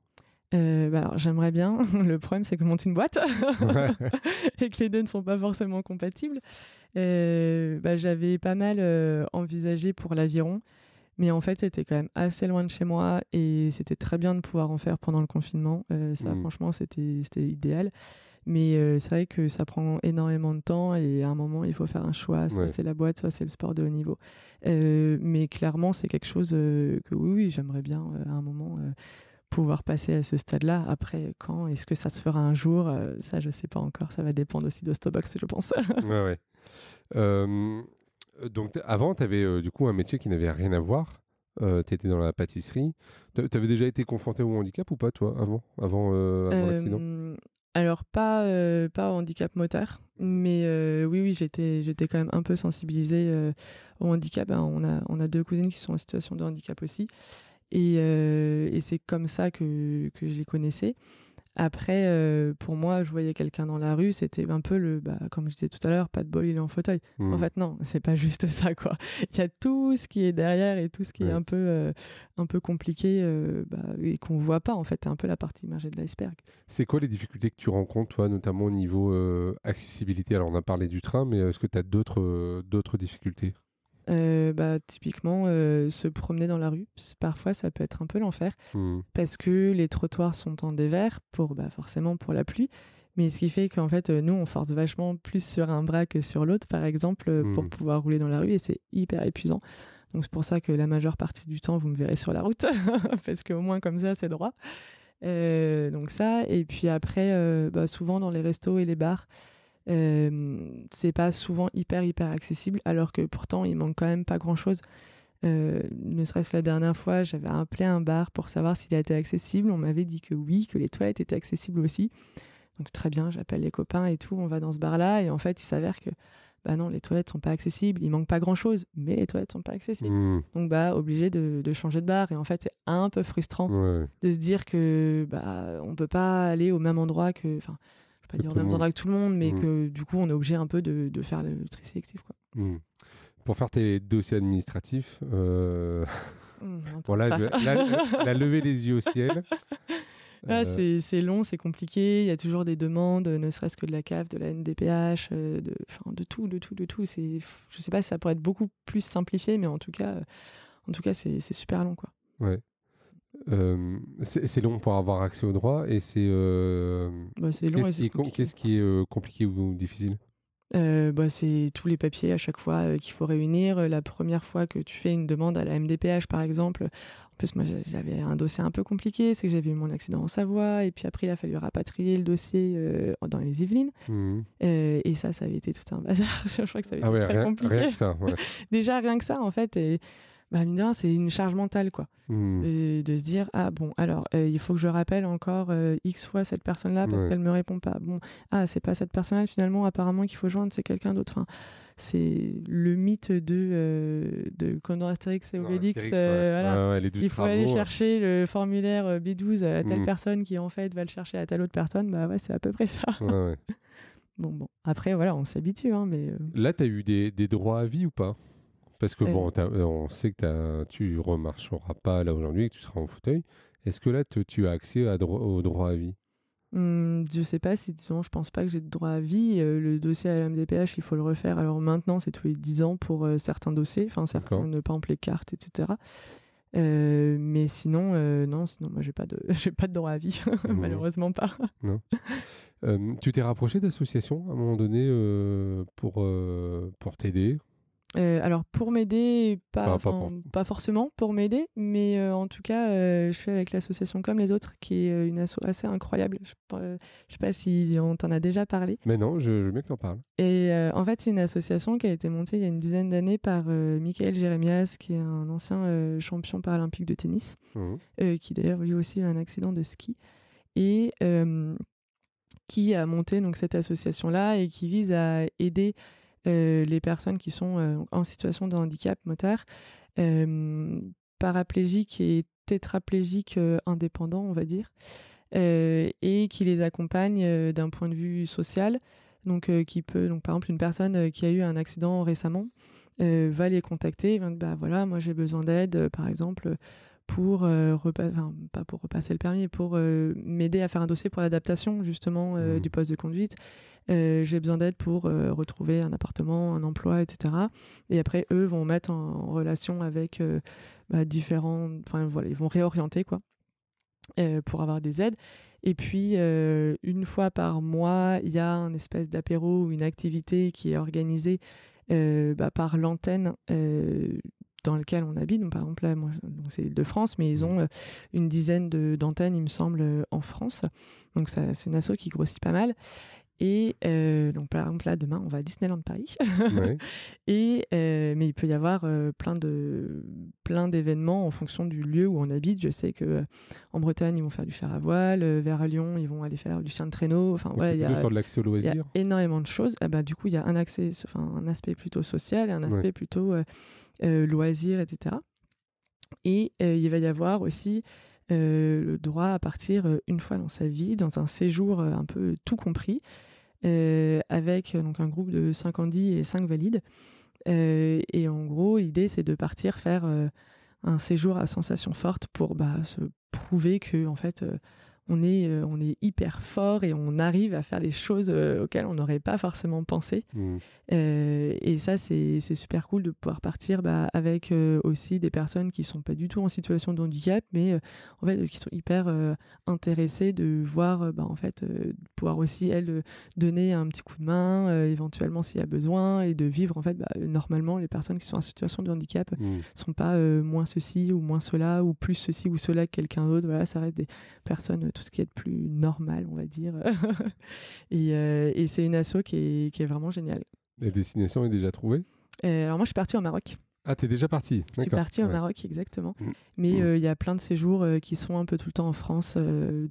Euh, bah alors, j'aimerais bien. (laughs) Le problème, c'est que je monte une boîte (laughs) et que les deux ne sont pas forcément compatibles. Euh, bah, j'avais pas mal euh, envisagé pour l'aviron, Mais en fait, c'était quand même assez loin de chez moi et c'était très bien de pouvoir en faire pendant le confinement. ça, mmh. franchement, c'était idéal. Mais c'est vrai que ça prend énormément de temps et à un moment, il faut faire un choix. Soit c'est la boîte, soit c'est le sport de haut niveau. mais clairement, c'est quelque chose que oui, oui j'aimerais bien à un moment pouvoir passer à ce stade-là. Après, quand Est-ce que ça se fera un jour Ça, je ne sais pas encore. Ça va dépendre aussi d'Ostobox, je pense. ouais, ouais. (laughs) donc, avant, tu avais du coup un métier qui n'avait rien à voir. tu étais dans la pâtisserie. Tu avais déjà été confronté au handicap ou pas, toi, avant, avant, avant l'accident? alors pas, pas au handicap moteur, mais oui, oui, j'étais, j'étais quand même un peu sensibilisée au handicap. Hein. on, a, on a deux cousines qui sont en situation de handicap aussi. Et, et c'est comme ça que, que je les connaissais. Après, euh, pour moi, je voyais quelqu'un dans la rue, c'était un peu le, bah, comme je disais tout à l'heure, pas de bol, il est en fauteuil. En mmh. fait, non, (laughs) c'est pas juste ça, quoi. Il y a tout ce qui est derrière et tout ce qui est un peu, euh, un peu compliqué euh, bah, et qu'on voit pas, en fait. C'est un peu la partie immergée de l'iceberg. C'est quoi les difficultés que tu rencontres, toi, notamment au niveau accessibilité? Alors, on a parlé du train, mais est-ce que tu as d'autres, d'autres difficultés? Euh, bah, typiquement, euh, se promener dans la rue, parfois ça peut être un peu l'enfer mmh. parce que les trottoirs sont en dévers pour bah, forcément pour la pluie. Mais ce qui fait qu'en fait, euh, nous, on force vachement plus sur un bras que sur l'autre, par exemple, pour mmh. pouvoir rouler dans la rue et c'est hyper épuisant. Donc c'est pour ça que la majeure partie du temps, vous me verrez sur la route (laughs) parce qu'au moins comme ça, c'est droit. donc ça, et puis après, bah, souvent dans les restos et les bars, c'est pas souvent hyper hyper accessible alors que pourtant il manque quand même pas grand chose ne serait-ce la dernière fois j'avais appelé un bar pour savoir s'il était accessible. On m'avait dit que oui que les toilettes étaient accessibles aussi. Donc très bien j'appelle les copains et tout on va dans ce bar là et en fait il s'avère que bah non les toilettes sont pas accessibles. Il manque pas grand chose mais les toilettes sont pas accessibles. Mmh. donc bah obligé de, changer de bar. Et en fait c'est un peu frustrant de se dire que bah on peut pas aller au même endroit que enfin pas dire en même temps que tout le monde, mais mmh. que du coup, on est obligé un peu de, de faire le tri sélectif. Quoi. Mmh. Pour faire tes dossiers administratifs, euh... (laughs) Mmh, voilà, (laughs) la, levée des yeux au ciel. Euh. c'est long, c'est compliqué. Il y a toujours des demandes, ne serait-ce que de la CAF, de la NDPH, euh, de, de tout, de tout, de tout. Je sais pas si ça pourrait être beaucoup plus simplifié, mais en tout cas, en tout cas, c'est super long, quoi. Ouais. Euh, c'est long pour avoir accès aux droits et c'est. Euh, bah, Qu'est-ce qui est euh, compliqué ou difficile? Bah, c'est tous les papiers à chaque fois qu'il faut réunir. La première fois que tu fais une demande à la MDPH, par exemple, en plus, moi, j'avais un dossier un peu compliqué, c'est que j'avais eu mon accident en Savoie, et puis après, il a fallu rapatrier le dossier dans les Yvelines. Mmh. et ça, ça avait été tout un bazar. (laughs) Je crois que ça avait ah été très compliqué. Rien que ça, (laughs) Déjà, rien que ça, en fait. Et, bah, c'est une charge mentale, quoi. Mmh. De, se dire, ah bon, alors, euh, il faut que je rappelle encore euh, X fois cette personne-là parce qu'elle me répond pas. Bon, ah, c'est pas cette personne-là, finalement, apparemment, qu'il faut joindre, c'est quelqu'un d'autre. Enfin, c'est le mythe de, euh, de Condor Astérix et Obélix. voilà. il faut aller chercher le formulaire B12 à telle mmh. personne qui, en fait, va le chercher à telle autre personne. Bah ouais, c'est à peu près ça. (laughs) bon, bon. Après, voilà, on s'habitue, hein, mais... Là, tu as eu des, des droits à vie ou pas? Parce que bon, on sait que tu remarcheras pas là aujourd'hui, que tu seras en fauteuil. Est-ce que là, tu as accès à au droit à vie? Mmh, Je sais pas si, non, je pense pas que j'ai de droit à vie. Euh, le dossier à la MDPH, il faut le refaire. Alors maintenant, c'est tous les 10 ans pour euh, certains dossiers, enfin certains, ne pas les cartes, etc. Euh, mais sinon, non, sinon, moi, j'ai pas de, (laughs) j'ai pas de droit à vie, (laughs) mmh. malheureusement pas. Non. tu t'es rapproché d'associations à un moment donné pour, pour t'aider? Euh, alors pour m'aider, pas, pas, forcément pour m'aider, mais euh, en tout cas, euh, je suis avec l'association comme les autres, qui est une asso assez incroyable. Je, ne sais pas si on t'en a déjà parlé. Mais non, je, veux bien que tu en parles. Et en fait, c'est une association qui a été montée il y a une dizaine d'années par Michael Jérémias, qui est un ancien champion paralympique de tennis, mmh. qui d'ailleurs lui aussi a eu un accident de ski. Et qui a monté donc cette association-là et qui vise à aider les personnes qui sont euh, en situation de handicap moteur, euh, paraplégiques et tétraplégiques indépendants, on va dire, et qui les accompagnent d'un point de vue social. Donc, qui peut, donc, par exemple, une personne qui a eu un accident récemment va les contacter, va dire, bah voilà, moi j'ai besoin d'aide, par exemple, pour pas pour repasser le permis, pour m'aider à faire un dossier pour l'adaptation justement mmh. du poste de conduite. j'ai besoin d'aide pour retrouver un appartement, un emploi, etc. Et après, eux vont mettre en, relation avec bah, différents, enfin voilà, ils vont réorienter quoi pour avoir des aides. Et puis, une fois par mois, il y a un espèce d'apéro ou une activité qui est organisée bah, par l'antenne dans lequel on habite. Donc, par exemple, là, moi, c'est de France, mais ils ont une dizaine d'antennes, il me semble, en France. Donc, c'est une asso qui grossit pas mal. Et euh, donc, par exemple, là, demain, on va à Disneyland Paris. (laughs) et, euh, mais il peut y avoir euh, plein, de, plein d'événements en fonction du lieu où on habite. Je sais que en Bretagne, ils vont faire du fer à voile. vers Lyon, ils vont aller faire du chien de traîneau. Enfin, ouais, il y a, de l'accès au loisir. Y a énormément de choses. Ah bah, du coup, il y a un, accès, enfin, un aspect plutôt social et un aspect plutôt loisir, etc. Et il va y avoir aussi le droit à partir une fois dans sa vie, dans un séjour un peu tout compris, euh, avec donc, un groupe de 5 handis et 5 valides. Euh, et en gros, l'idée, c'est de partir faire euh, un séjour à sensation forte pour bah, se prouver que, en fait, on est, euh, on est hyper fort et on arrive à faire des choses euh, auxquelles on n'aurait pas forcément pensé. Mmh. Euh, et ça, c'est super cool de pouvoir partir bah, avec aussi des personnes qui sont pas du tout en situation de handicap, mais en fait, qui sont hyper intéressées de voir, bah, en fait, pouvoir aussi, elles, donner un petit coup de main, éventuellement s'il y a besoin, et de vivre, en fait, bah, normalement, les personnes qui sont en situation de handicap ne mmh. sont pas moins ceci ou moins cela, ou plus ceci ou cela que quelqu'un d'autre. Voilà, ça reste des personnes tout ce qui est de plus normal, on va dire. (laughs) Euh, et, c'est une asso qui est, qui est, vraiment géniale. La destination est déjà trouvée? Euh, Alors moi, je suis partie au Maroc. Ah, t'es déjà partie Je suis partie au Maroc, exactement. Mm. Mais mm. Euh, il y a plein de séjours qui sont un peu tout le temps en France,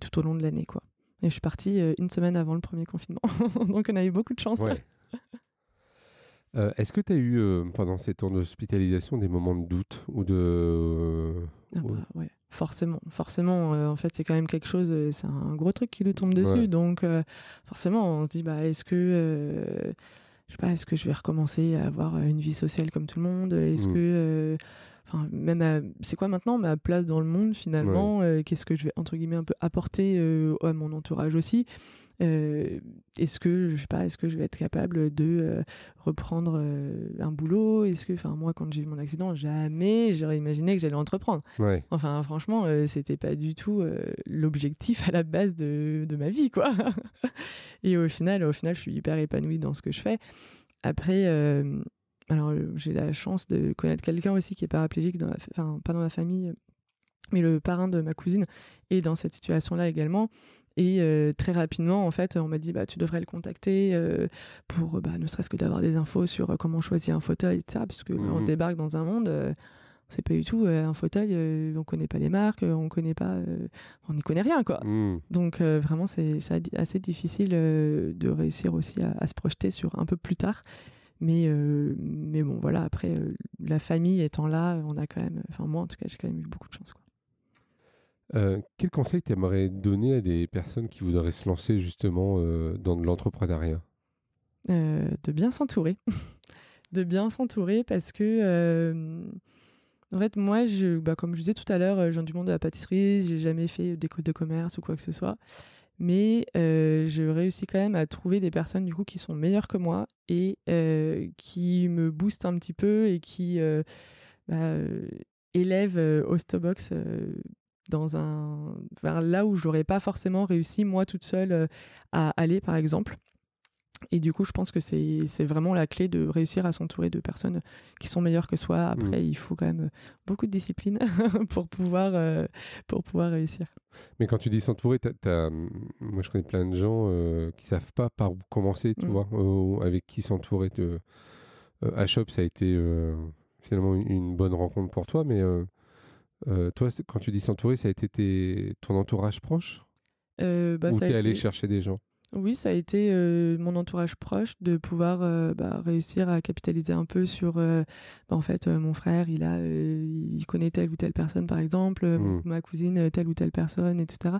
tout au long de l'année, quoi. Et je suis partie une semaine avant le premier confinement. (laughs) Donc on a eu beaucoup de chance. (laughs) Est-ce que tu as eu, pendant ces temps d'hospitalisation, des moments de doute ou de... Ah bah, ouais. Forcément, forcément, euh, en fait, c'est quand même quelque chose, euh, c'est un gros truc qui lui tombe dessus. Donc, euh, forcément, on se dit, bah, est-ce que, je sais pas, est-ce que je vais recommencer à avoir une vie sociale comme tout le monde? Est-ce mmh. que, enfin, même, c'est quoi maintenant ma place dans le monde finalement? Qu'est-ce que je vais entre guillemets un peu apporter à mon entourage aussi? Euh, est-ce que je sais pas, est-ce que je vais être capable de euh, reprendre euh, un boulot? Est-ce que, enfin moi, quand j'ai eu mon accident, jamais j'aurais imaginé que j'allais entreprendre. Enfin, franchement, c'était pas du tout l'objectif à la base de, de, ma vie, quoi. (laughs) Et au final, au final, je suis hyper épanouie dans ce que je fais. Après. alors, j'ai la chance de connaître quelqu'un aussi qui est paraplégique, dans enfin, pas dans ma famille, mais le parrain de ma cousine est dans cette situation-là également. Et euh, très rapidement, en fait, on m'a dit bah, tu devrais le contacter euh, pour bah, ne serait-ce que d'avoir des infos sur euh, comment choisir un fauteuil, etc. Parce qu'on on mmh débarque dans un monde, c'est pas du tout un fauteuil, on connaît pas les marques, on connaît pas, on n'y connaît rien, quoi. Mmh. Donc vraiment, c'est assez difficile de réussir aussi à, se projeter sur un peu plus tard. Mais, mais bon, voilà, après, la famille étant là, on a quand même, enfin moi en tout cas, j'ai quand même eu beaucoup de chance. Quoi. Euh, quel conseil tu aimerais donner à des personnes qui voudraient se lancer justement euh, dans de l'entrepreneuriat? Euh, De bien s'entourer. (laughs) de bien s'entourer parce que, en fait, moi, bah, comme je disais tout à l'heure, je viens du monde de la pâtisserie, j'ai jamais fait d'école de commerce ou quoi que ce soit. Mais je réussis quand même à trouver des personnes du coup qui sont meilleures que moi et qui me boostent un petit peu et qui bah, élèvent Ostobox dans un vers là où j'aurais pas forcément réussi moi toute seule euh, à aller par exemple et du coup je pense que c'est vraiment la clé de réussir à s'entourer de personnes qui sont meilleures que soi après mmh. il faut quand même beaucoup de discipline (laughs) pour pouvoir euh, pour pouvoir réussir mais quand tu dis s'entourer moi je connais plein de gens euh, qui savent pas par où commencer tu mmh. vois avec qui s'entourer de Shop ça a été finalement une, bonne rencontre pour toi mais euh, toi, quand tu dis s'entourer, ça a été ton entourage proche? Euh, bah, Ou tu es allé chercher des gens? Oui, ça a été euh, mon entourage proche de pouvoir euh, bah, réussir à capitaliser un peu sur. euh, bah, en fait, mon frère, il a, il connaît telle ou telle personne, par exemple, euh, Mm. ma cousine, telle ou telle personne, etc.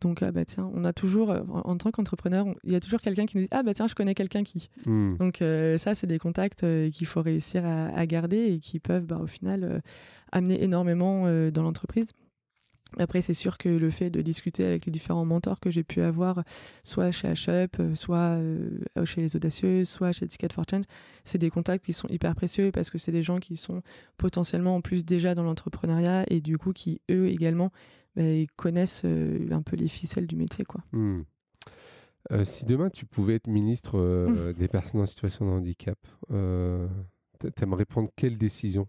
Donc, ah bah tiens, on a toujours, en, en tant qu'entrepreneur, il y a toujours quelqu'un qui nous dit Ah bah tiens, je connais quelqu'un qui. Hmm. Donc, ça, c'est des contacts qu'il faut réussir à, à garder et qui peuvent, bah, au final, amener énormément dans l'entreprise. Après, c'est sûr que le fait de discuter avec les différents mentors que j'ai pu avoir, soit chez HUP, euh, soit euh, chez les Audacieuses, soit chez Ticket for Change, c'est des contacts qui sont hyper précieux parce que c'est des gens qui sont potentiellement en plus déjà dans l'entrepreneuriat et du coup qui, eux également, bah, connaissent euh, un peu les ficelles du métier. Quoi. Hmm. Euh, si demain tu pouvais être ministre euh, (laughs) des personnes en situation de handicap, euh, t- t'aimerais prendre quelle décision?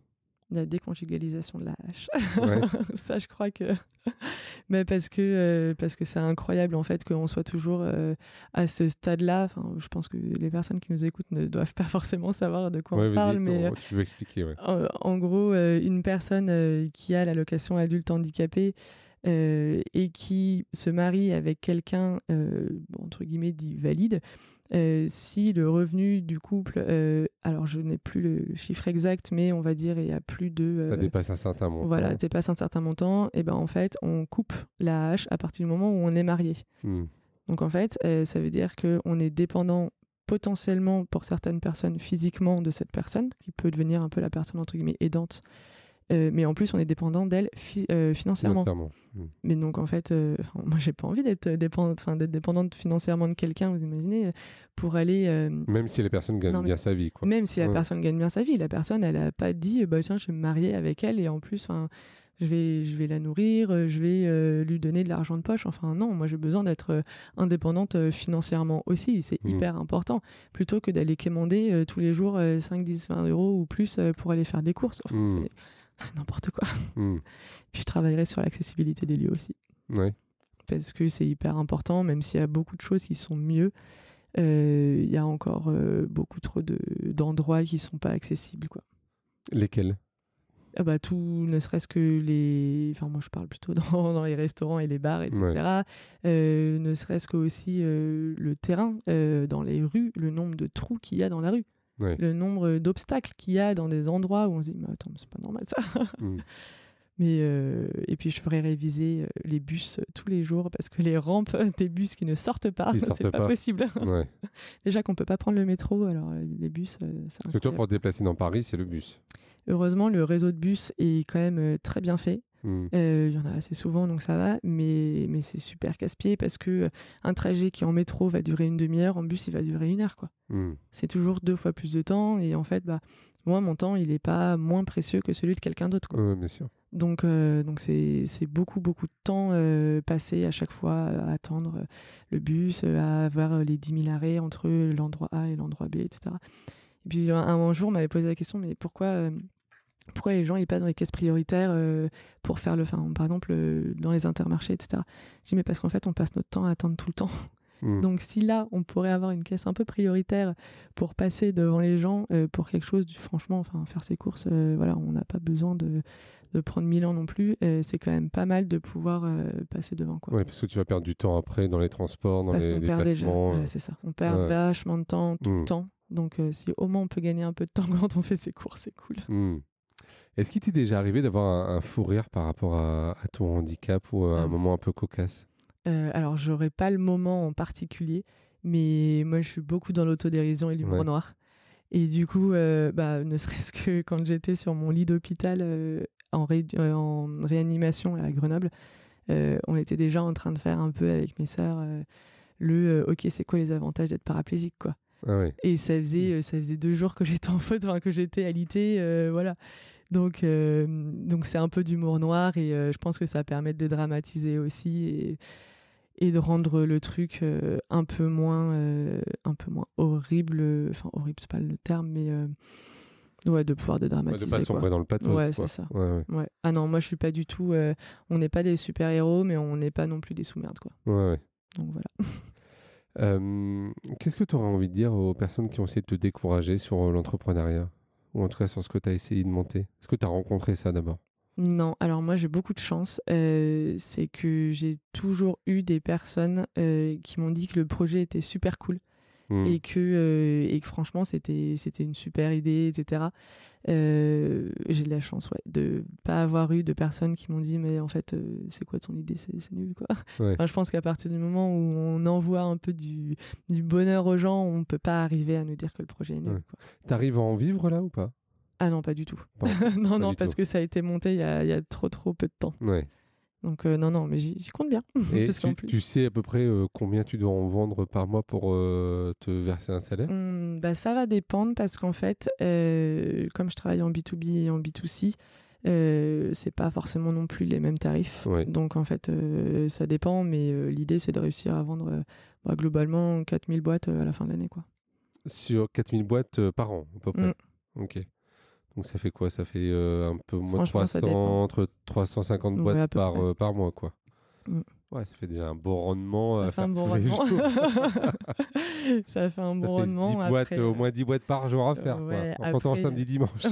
La déconjugalisation de la hache. Ouais. (laughs) ça, je crois que. (laughs) Mais parce que euh, parce que c'est incroyable en fait qu'on soit toujours euh, à ce stade-là. Enfin, je pense que les personnes qui nous écoutent ne doivent pas forcément savoir de quoi Ouais, on parle, mais tu veux expliquer ouais. euh, en, en gros, euh, une personne qui a l'allocation adulte handicapé et qui se marie avec quelqu'un bon, entre guillemets dit valide. Euh, si le revenu du couple, euh, alors je n'ai plus le, le chiffre exact, mais on va dire il y a plus de Ça euh, dépasse un certain montant. voilà, dépasse un certain montant, et ben en fait, on coupe la hache à partir du moment où on est marié. Hmm. Donc en fait, ça veut dire qu'on est dépendant potentiellement pour certaines personnes physiquement de cette personne, qui peut devenir un peu la personne entre guillemets aidante. Euh, mais en plus, on est dépendant d'elle fi- euh, financièrement. Financièrement. Hmm. Mais donc en fait, euh, (laughs) moi j'ai pas envie d'être dépendante, d'être dépendante financièrement de quelqu'un. Vous imaginez, euh, pour aller Même si gagnent Non, mais- bien sa vie. Quoi. même si la Ouais. personne gagne bien sa vie, la personne, elle a pas dit, bah tiens, je vais me marier avec elle et en plus, enfin, je vais, je vais la nourrir, je vais lui donner de l'argent de poche. Enfin, non, moi j'ai besoin d'être indépendante financièrement aussi. C'est Mhm. hyper important. Plutôt que d'aller quémander tous les jours euh, 5, 10, 20 euros ou plus pour aller faire des courses. Enfin, Mhm. C'est- n'importe quoi. Hmm. (laughs) Puis je travaillerai sur l'accessibilité des lieux aussi. Ouais. Parce que c'est hyper important, même s'il y a beaucoup de choses qui sont mieux. euh, Il y a encore euh, beaucoup trop de- d'endroits qui sont pas accessibles. Quoi. Lesquels? Ah bah, tout, ne serait-ce que les. Enfin, moi, je parle plutôt (laughs) dans, dans les restaurants et les bars, etc. Euh, ne serait-ce que aussi le terrain dans les rues, le nombre de trous qu'il y a dans la rue, Ouais. le nombre d'obstacles qu'il y a dans des endroits où on se dit, mais attends, c'est pas normal ça. Hmm. (laughs) Mais euh, et puis je ferai réviser euh, les bus euh, tous les jours parce que les rampes (laughs) des bus qui ne sortent pas, (laughs) c'est pas, pas. possible. Ouais. Déjà qu'on peut pas prendre le métro, alors les bus, c'est incroyable. pour te déplacer dans Paris, c'est le bus. Heureusement, le réseau de bus est quand même très bien fait. Hmm. Euh, Il y en a assez souvent, donc ça va, mais, mais c'est super casse-pied parce que euh, un trajet qui en métro va durer une demi-heure, en bus il va durer une heure. quoi. Hmm. C'est toujours deux fois plus de temps, et en fait, bah, moi, mon temps, il n'est pas moins précieux que celui de quelqu'un d'autre. quoi. Ouais, bien sûr. Donc, euh, donc c'est c'est beaucoup, beaucoup de temps passé à chaque fois à attendre le bus, à avoir les 10 000 arrêts entre l'endroit A et l'endroit B, etc. Et puis un, un jour, on m'avait posé la question, mais pourquoi, pourquoi les gens ils passent dans les caisses prioritaires euh, pour faire le, enfin, par exemple, euh, dans les intermarchés, etc. Je dis, mais parce qu'en fait, on passe notre temps à attendre tout le temps. Hmm. Donc si là, on pourrait avoir une caisse un peu prioritaire pour passer devant les gens euh, pour quelque chose, du- franchement, enfin faire ses courses, voilà, on n'a pas besoin de, de prendre mille ans non plus. C'est quand même pas mal de pouvoir passer devant. Quoi. Ouais, parce que tu vas perdre du temps après dans les transports, dans Parce les déplacements. c'est ça. On perd ouais. vachement de temps tout le temps. Donc si au moins on peut gagner un peu de temps (laughs) quand on fait ses courses, c'est cool. Hmm. Est-ce qu'il t'est déjà arrivé d'avoir un, un fou rire par rapport à, à ton handicap ou à un Ah. moment un peu cocasse? Euh, alors j'aurais pas le moment en particulier, mais moi je suis beaucoup dans l'autodérision et l'humour Ouais. noir. Et du coup, euh, bah, ne serait-ce que (laughs) quand j'étais sur mon lit d'hôpital euh, en, ré- euh, en réanimation à Grenoble, on était déjà en train de faire un peu avec mes sœurs le OK, c'est quoi les avantages d'être paraplégique quoi? Ah. Et ça Mmh. faisait, euh, ça faisait deux jours que j'étais en faute, enfin, que j'étais alité, euh, voilà. Donc, euh, donc c'est un peu d'humour noir et euh, je pense que ça permet de dédramatiser aussi et, et de rendre le truc euh, un peu moins, un peu moins horrible. Enfin, horrible, c'est pas le terme, mais ouais, de pouvoir Ouais, dédramatiser. de pas sombrer dans le pathos. Ouais, c'est ça. Ouais, ouais. Ouais. Ah non, moi je suis pas du tout. on n'est pas des super héros, mais on n'est pas non plus des sous-merdes, quoi. Ouais, ouais. Donc voilà. (laughs) Qu'est-ce que tu aurais envie de dire aux personnes qui ont essayé de te décourager sur l'entrepreneuriat? Ou en tout cas sur ce que tu as essayé de monter? Est-ce que tu as rencontré ça d'abord? Non, alors moi j'ai beaucoup de chance. c'est que j'ai toujours eu des personnes qui m'ont dit que le projet était super cool mmh. et, que, et que franchement c'était une super idée, etc. j'ai de la chance ouais, de pas avoir eu de personnes qui m'ont dit mais en fait c'est quoi ton idée, c'est nul quoi. je pense qu'à partir du moment où on envoie un peu du, du bonheur aux gens, on peut pas arriver à nous dire que le projet est nul. T'arrives à en vivre là ou pas? Ah non, pas du tout. (laughs) non, non, parce que ça a été monté il y a, trop, trop peu de temps. Ouais. Donc euh, non, non, mais j'y compte bien. (laughs) Et tu, sais à peu près euh, combien tu dois en vendre par mois pour euh, te verser un salaire? Mmh, bah, Ça va dépendre parce qu'en fait, comme je travaille en B2B et en B2C, c'est pas forcément non plus les mêmes tarifs. Donc en fait, ça dépend, mais l'idée c'est de réussir à vendre bah, globalement 4000 boîtes à la fin de l'année. quoi. Sur 4000 boîtes par an, à peu près. Mmh. Ok. Donc ça fait quoi? Ça fait euh, un peu moins de 300, entre 350 boîtes par, euh, par mois, quoi. Mm. Ouais, ça fait déjà un bon rendement. Ça à fait un bon rendement. (laughs) ça fait un bon rendement. Boîtes, Au moins 10 boîtes par jour à faire, quoi, en comptant samedi, dimanche.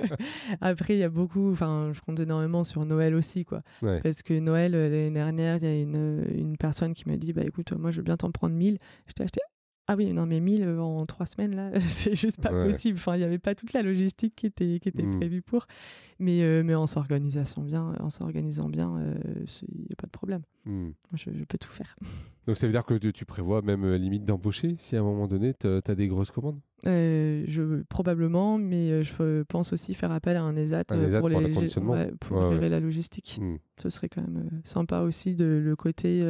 (laughs) après, il y a beaucoup, enfin, je compte énormément sur Noël aussi, quoi. Parce que Noël, euh, l'année dernière, il y a une, une personne qui m'a dit, bah écoute, moi, je veux bien t'en prendre 1000. Je t'ai acheté ah oui, non, mais 1000 euh, en trois semaines, là, (laughs) c'est juste pas possible. Enfin, il n'y avait pas toute la logistique qui était, qui était mmh. prévue pour. Mais, euh, mais en s'organisant bien, en s'organisant bien, il euh, n'y a pas de problème. Mmh. Je, peux tout faire. (laughs) Donc ça veut dire que tu prévois même limite d'embaucher si à un moment donné tu as des grosses commandes? Je, Probablement, mais je pense aussi faire appel à un ESAT, pour, les, pour gérer la logistique. Mmh. Ce serait quand même sympa aussi de le côté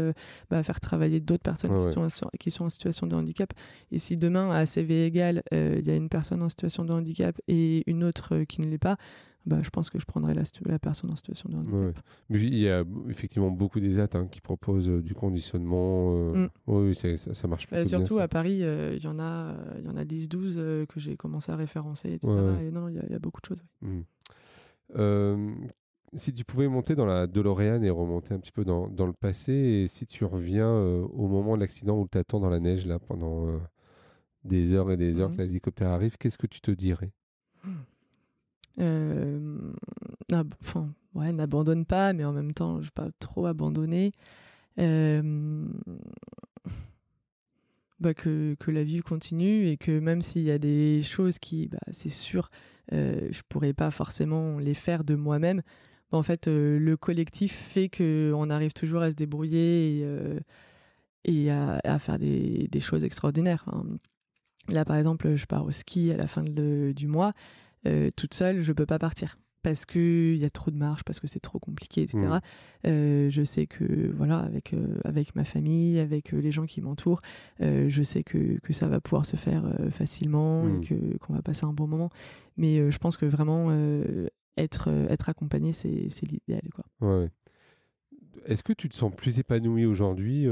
bah, faire travailler d'autres personnes qui, sont, qui, sont, en situation de handicap. Et si demain, à CV égal, il y a une personne en situation de handicap et une autre qui ne l'est pas, bah, je pense que je prendrais la, la personne en situation de handicap. Mais il y a effectivement beaucoup d'ESAT hein, qui proposent euh, du conditionnement. Euh, mm. Oui, ça, ça, marche pas. surtout à Paris, euh, il y en a, il y en a 10-12 que j'ai commencé à référencer, etc. Et non, il y, a beaucoup de choses. Mm. si tu pouvais monter dans la DeLorean et remonter un petit peu dans, dans le passé, et si tu reviens au moment de l'accident où tu attends dans la neige là pendant des heures et des heures mm. que l'hélicoptère arrive, qu'est-ce que tu te dirais? Enfin, ouais, n'abandonne pas, mais en même temps, je ne vais pas trop abandonner. Euh, bah, que, que, la vie continue et que même s'il y a des choses qui, bah, c'est sûr, euh, je pourrais pas forcément les faire de moi-même, bah, en fait, euh, le collectif fait qu'on arrive toujours à se débrouiller et, et à, faire des, des choses extraordinaires. Hein. Là, par exemple, je pars au ski à la fin du mois. Euh, toute seule, je peux pas partir parce qu'il y a trop de marches, parce que c'est trop compliqué, etc. Mmh. Euh, je sais que, voilà, avec, euh, avec ma famille, avec les gens qui m'entourent, je sais que, que, ça va pouvoir se faire facilement et mmh. qu'on va passer un bon moment. Mais je pense que vraiment, être, être accompagné, c'est l'idéal. Quoi. Ouais. Est-ce que tu te sens plus épanoui aujourd'hui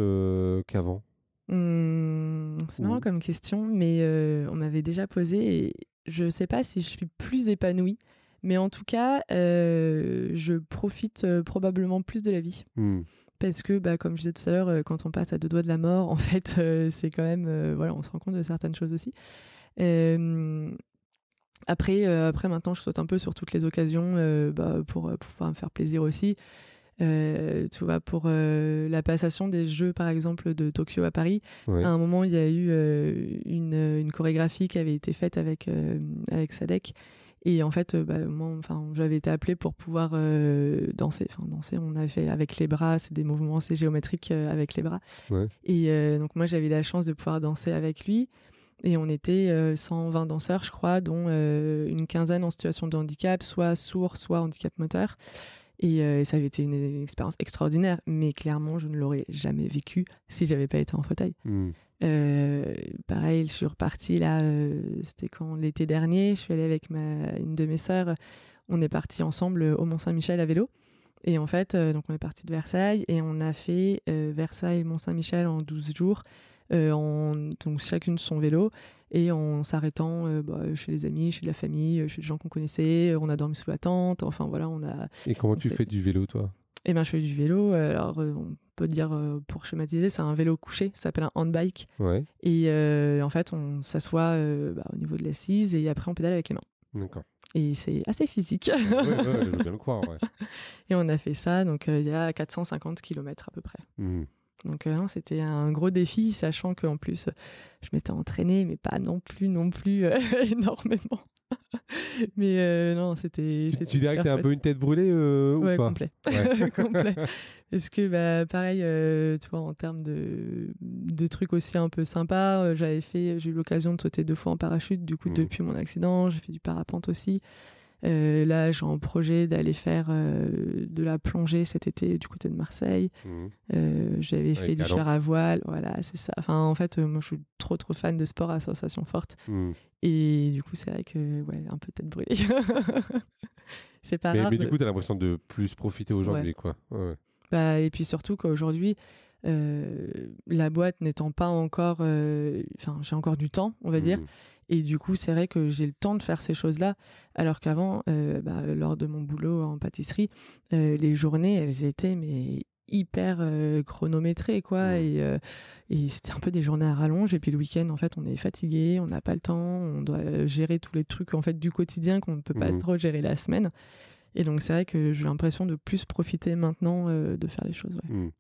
qu'avant? Mmh, C'est marrant comme question, mais on m'avait déjà posé et je ne sais pas si je suis plus épanouie, mais en tout cas, euh, je profite euh, probablement plus de la vie. Hmm. Parce que, bah, comme je disais tout à l'heure, euh, quand on passe à deux doigts de la mort, (laughs) en fait, c'est quand même. voilà, on se rend compte de certaines choses aussi. après, après, maintenant, je saute un peu sur toutes les occasions bah, pour, pour, pouvoir me faire plaisir aussi. Euh, tu vois, pour euh, la passation des Jeux, par exemple, de Tokyo à Paris, à un moment, il y a eu euh, une, une, chorégraphie qui avait été faite avec, avec Sadek. Et en fait, bah, moi, enfin, j'avais été appelée pour pouvoir danser. Enfin, danser, on a fait avec les bras, c'est des mouvements assez géométriques avec les bras. Et donc, moi, j'avais la chance de pouvoir danser avec lui. Et on était 120 danseurs, je crois, dont une quinzaine en situation de handicap, soit sourd, soit handicap moteur. Euh, et, ça avait été une, expérience extraordinaire, mais clairement, je ne l'aurais jamais vécu si j'avais pas été en fauteuil. Hmm. Euh, pareil, je suis repartie là, euh, c'était quand l'été dernier, je suis allée avec ma, une de mes sœurs, on est parti ensemble au Mont-Saint-Michel à vélo. Et en fait, donc on est parti de Versailles et on a fait Versailles-Mont-Saint-Michel en 12 jours, en, donc chacune son vélo et en s'arrêtant euh, bah, chez les amis, chez la famille, chez les gens qu'on connaissait. On a dormi sous la tente. Enfin voilà, on a. Et comment tu fais du vélo, toi? Eh bien, je fais du vélo. Alors, euh, on peut dire, euh, pour schématiser, c'est un vélo couché. Ça s'appelle un handbike. Ouais. Et en fait, on s'assoit bah, au niveau de l'assise et après, on pédale avec les mains. D'accord. Et c'est assez physique. Oui, ouais, je veux bien le (laughs) croire. Ouais. Et on a fait ça, donc il y a 450 km à peu près. Hmm. Donc euh, c'était un gros défi, sachant qu'en plus, je m'étais entraînée, mais pas non plus, non plus euh, (laughs) énormément. mais euh, non, c'était. Tu, tu dirais que t'as un peu une tête brûlée euh, ou pas complet. Ouais. (laughs) complet. Parce que, bah, pareil, tu vois, en termes de, de trucs aussi un peu sympas, j'avais fait, j'ai eu l'occasion de sauter deux fois en parachute. Du coup, Mhm. depuis mon accident, j'ai fait du parapente aussi. Euh, là, j'ai en projet d'aller faire euh, de la plongée cet été du côté de Marseille. Hmm. Euh, j'avais fait du char à voile. Voilà, c'est ça. Enfin, en fait, moi, je suis trop, trop fan de sport à sensation forte. Hmm. Et du coup, c'est vrai que, ouais, un peu tête brûlée. (laughs) c'est pas Mais, grave. mais du coup, t'as l'impression de plus profiter aujourd'hui, quoi. Ouais. Bah, et puis surtout qu'aujourd'hui, euh, la boîte n'étant pas encore. euh, Enfin, j'ai encore du temps, on va dire. Et du coup, c'est vrai que j'ai le temps de faire ces choses-là. Alors qu'avant, euh, bah, lors de mon boulot en pâtisserie, euh, les journées, elles étaient mais hyper euh, chronométrées, quoi. Ouais. Et, et c'était un peu des journées à rallonge. Et puis le week-end, en fait, on est fatigué, on n'a pas le temps, on doit gérer tous les trucs en fait du quotidien qu'on ne peut pas Mhm. trop gérer la semaine. Et donc, c'est vrai que j'ai l'impression de plus profiter maintenant euh, de faire les choses. ouais. Hmm.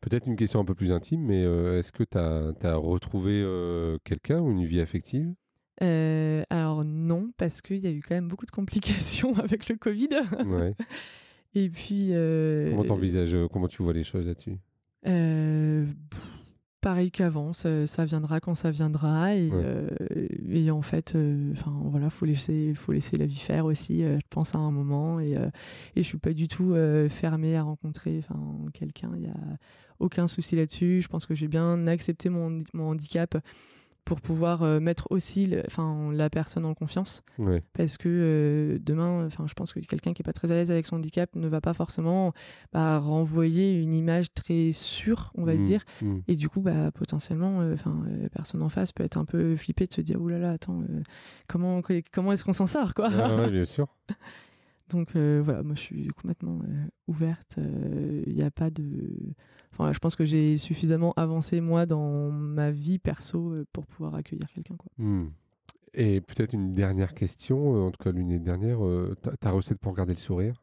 Peut-être une question un peu plus intime, mais euh, est-ce que tu as, retrouvé euh, quelqu'un ou une vie affective? Euh, alors non, parce qu'il y a eu quand même beaucoup de complications (laughs) avec le Covid. ouais. Et puis... euh, Comment t'envisages, euh, comment tu vois les choses là-dessus? Euh, pff, pareil qu'avant, ça, ça viendra quand ça viendra. Et, Ouais. et en fait, enfin voilà, faut laisser, faut laisser la vie faire aussi, je pense, à un moment. Et, et je suis pas du tout fermée à rencontrer enfin, quelqu'un. Il y a aucun souci là-dessus. Je pense que j'ai bien accepté mon, mon handicap pour pouvoir euh, mettre aussi enfin, la personne en confiance Ouais. parce que euh, demain, enfin, je pense que quelqu'un qui est pas très à l'aise avec son handicap ne va pas forcément bah, renvoyer une image très sûre, on va Hmm. dire. Hmm. Et du coup, bah, potentiellement, euh, enfin, euh, la personne en face peut être un peu flippée de se dire, oh là là, attends, comment, comment est-ce qu'on s'en sort, quoi? Ah ouais, (laughs) bien sûr. Donc euh, voilà, moi je suis complètement euh, ouverte. Il n'y a pas de. Enfin, je pense que j'ai suffisamment avancé moi dans ma vie perso euh, pour pouvoir accueillir quelqu'un. Quoi. Hmm. Et peut-être une dernière question, euh, en tout cas l'une des dernières, euh, ta, ta recette pour garder le sourire?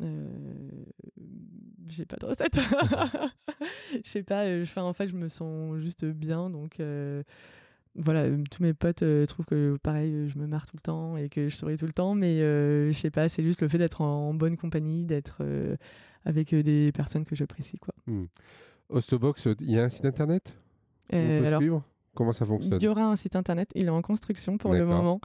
Euh, j'ai pas de recette. (laughs) (laughs) Je sais pas. euh, en fait, je me sens juste bien, donc. euh, voilà, euh, tous mes potes euh, trouvent que pareil, euh, je me marre tout le temps et que je souris tout le temps, mais euh, je sais pas, c'est juste le fait d'être en, en bonne compagnie, d'être euh, avec des personnes que j'apprécie, quoi. Ostobox, il y a un site internet? On peut alors, suivre? Comment ça fonctionne? il y aura un site internet, il est en construction pour le moment.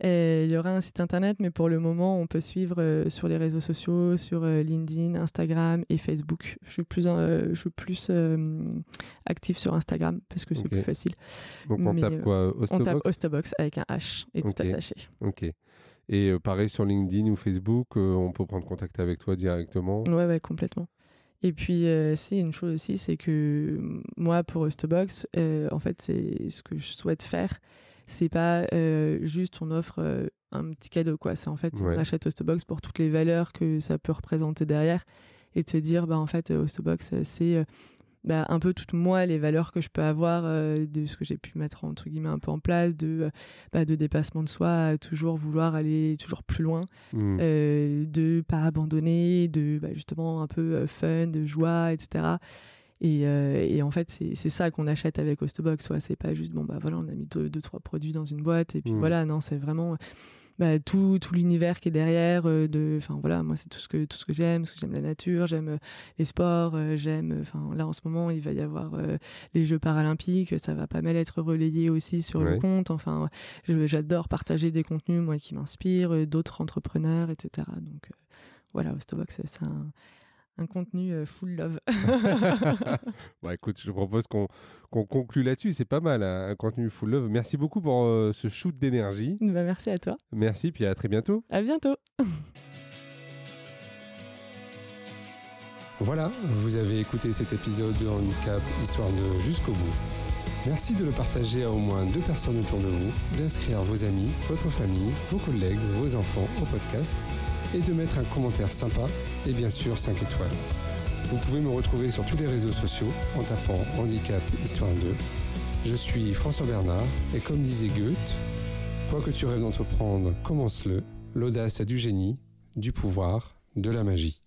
Et il y aura un site internet, mais pour le moment, on peut suivre euh, sur les réseaux sociaux, sur euh, LinkedIn, Instagram et Facebook. Je suis plus, euh, je suis plus euh, active sur Instagram parce que c'est plus facile. Donc on mais, tape euh, quoi On Ostobox tape Ostobox avec un H et tout attaché. Ok. Et euh, pareil sur LinkedIn ou Facebook, euh, on peut prendre contact avec toi directement? Ouais, ouais, complètement. Et puis, euh, c'est une chose aussi, c'est que euh, moi, pour Ostobox, euh, en fait, c'est ce que je souhaite faire. C'est pas euh, juste on offre euh, un petit cadeau, quoi. C'est en fait, Ouais. on achète Ostobox pour toutes les valeurs que ça peut représenter derrière et se dire, bah, en fait, euh, Ostobox, euh, c'est bah, un peu toutes moi, les valeurs que je peux avoir euh, de ce que j'ai pu mettre, entre guillemets, un peu en place, de, euh, bah, de dépassement de soi, à toujours vouloir aller toujours plus loin Hmm. euh, de pas abandonner, de bah, justement un peu fun, de joie, etc. Et, euh, et en fait, c'est ça qu'on achète avec Ostobox. Ouais. C'est pas juste, bon, bah voilà, on a mis deux, deux trois produits dans une boîte et puis Mm. voilà, non, c'est vraiment bah, tout, tout l'univers qui est derrière. euh, de, enfin voilà, moi, c'est tout ce que, tout ce que j'aime, parce que j'aime la nature, j'aime euh, les sports, euh, j'aime. Enfin là, en ce moment, il va y avoir les Jeux paralympiques, ça va pas mal être relayé aussi sur Ouais. le compte. Enfin, j'adore partager des contenus, moi, qui m'inspirent, d'autres entrepreneurs, etc. Donc voilà, Ostobox, c'est un, un contenu euh, full love. (laughs) (laughs) Bon, écoute, je propose qu'on qu'on conclue là-dessus. C'est pas mal, hein, un contenu full love. Merci beaucoup pour euh, ce shoot d'énergie. Bah, merci à toi. Merci, puis à très bientôt. À bientôt. Voilà, vous avez écouté cet épisode de Handicap Histoire de jusqu'au bout. Merci de le partager à au moins deux personnes autour de vous, d'inscrire vos amis, votre famille, vos collègues, vos enfants au podcast et de mettre un commentaire sympa et bien sûr 5 étoiles. Vous pouvez me retrouver sur tous les réseaux sociaux en tapant Handicap Histoire 2. Je suis François Bernard et comme disait Goethe, quoi que tu rêves d'entreprendre, commence-le. L'audace a du génie, du pouvoir, de la magie.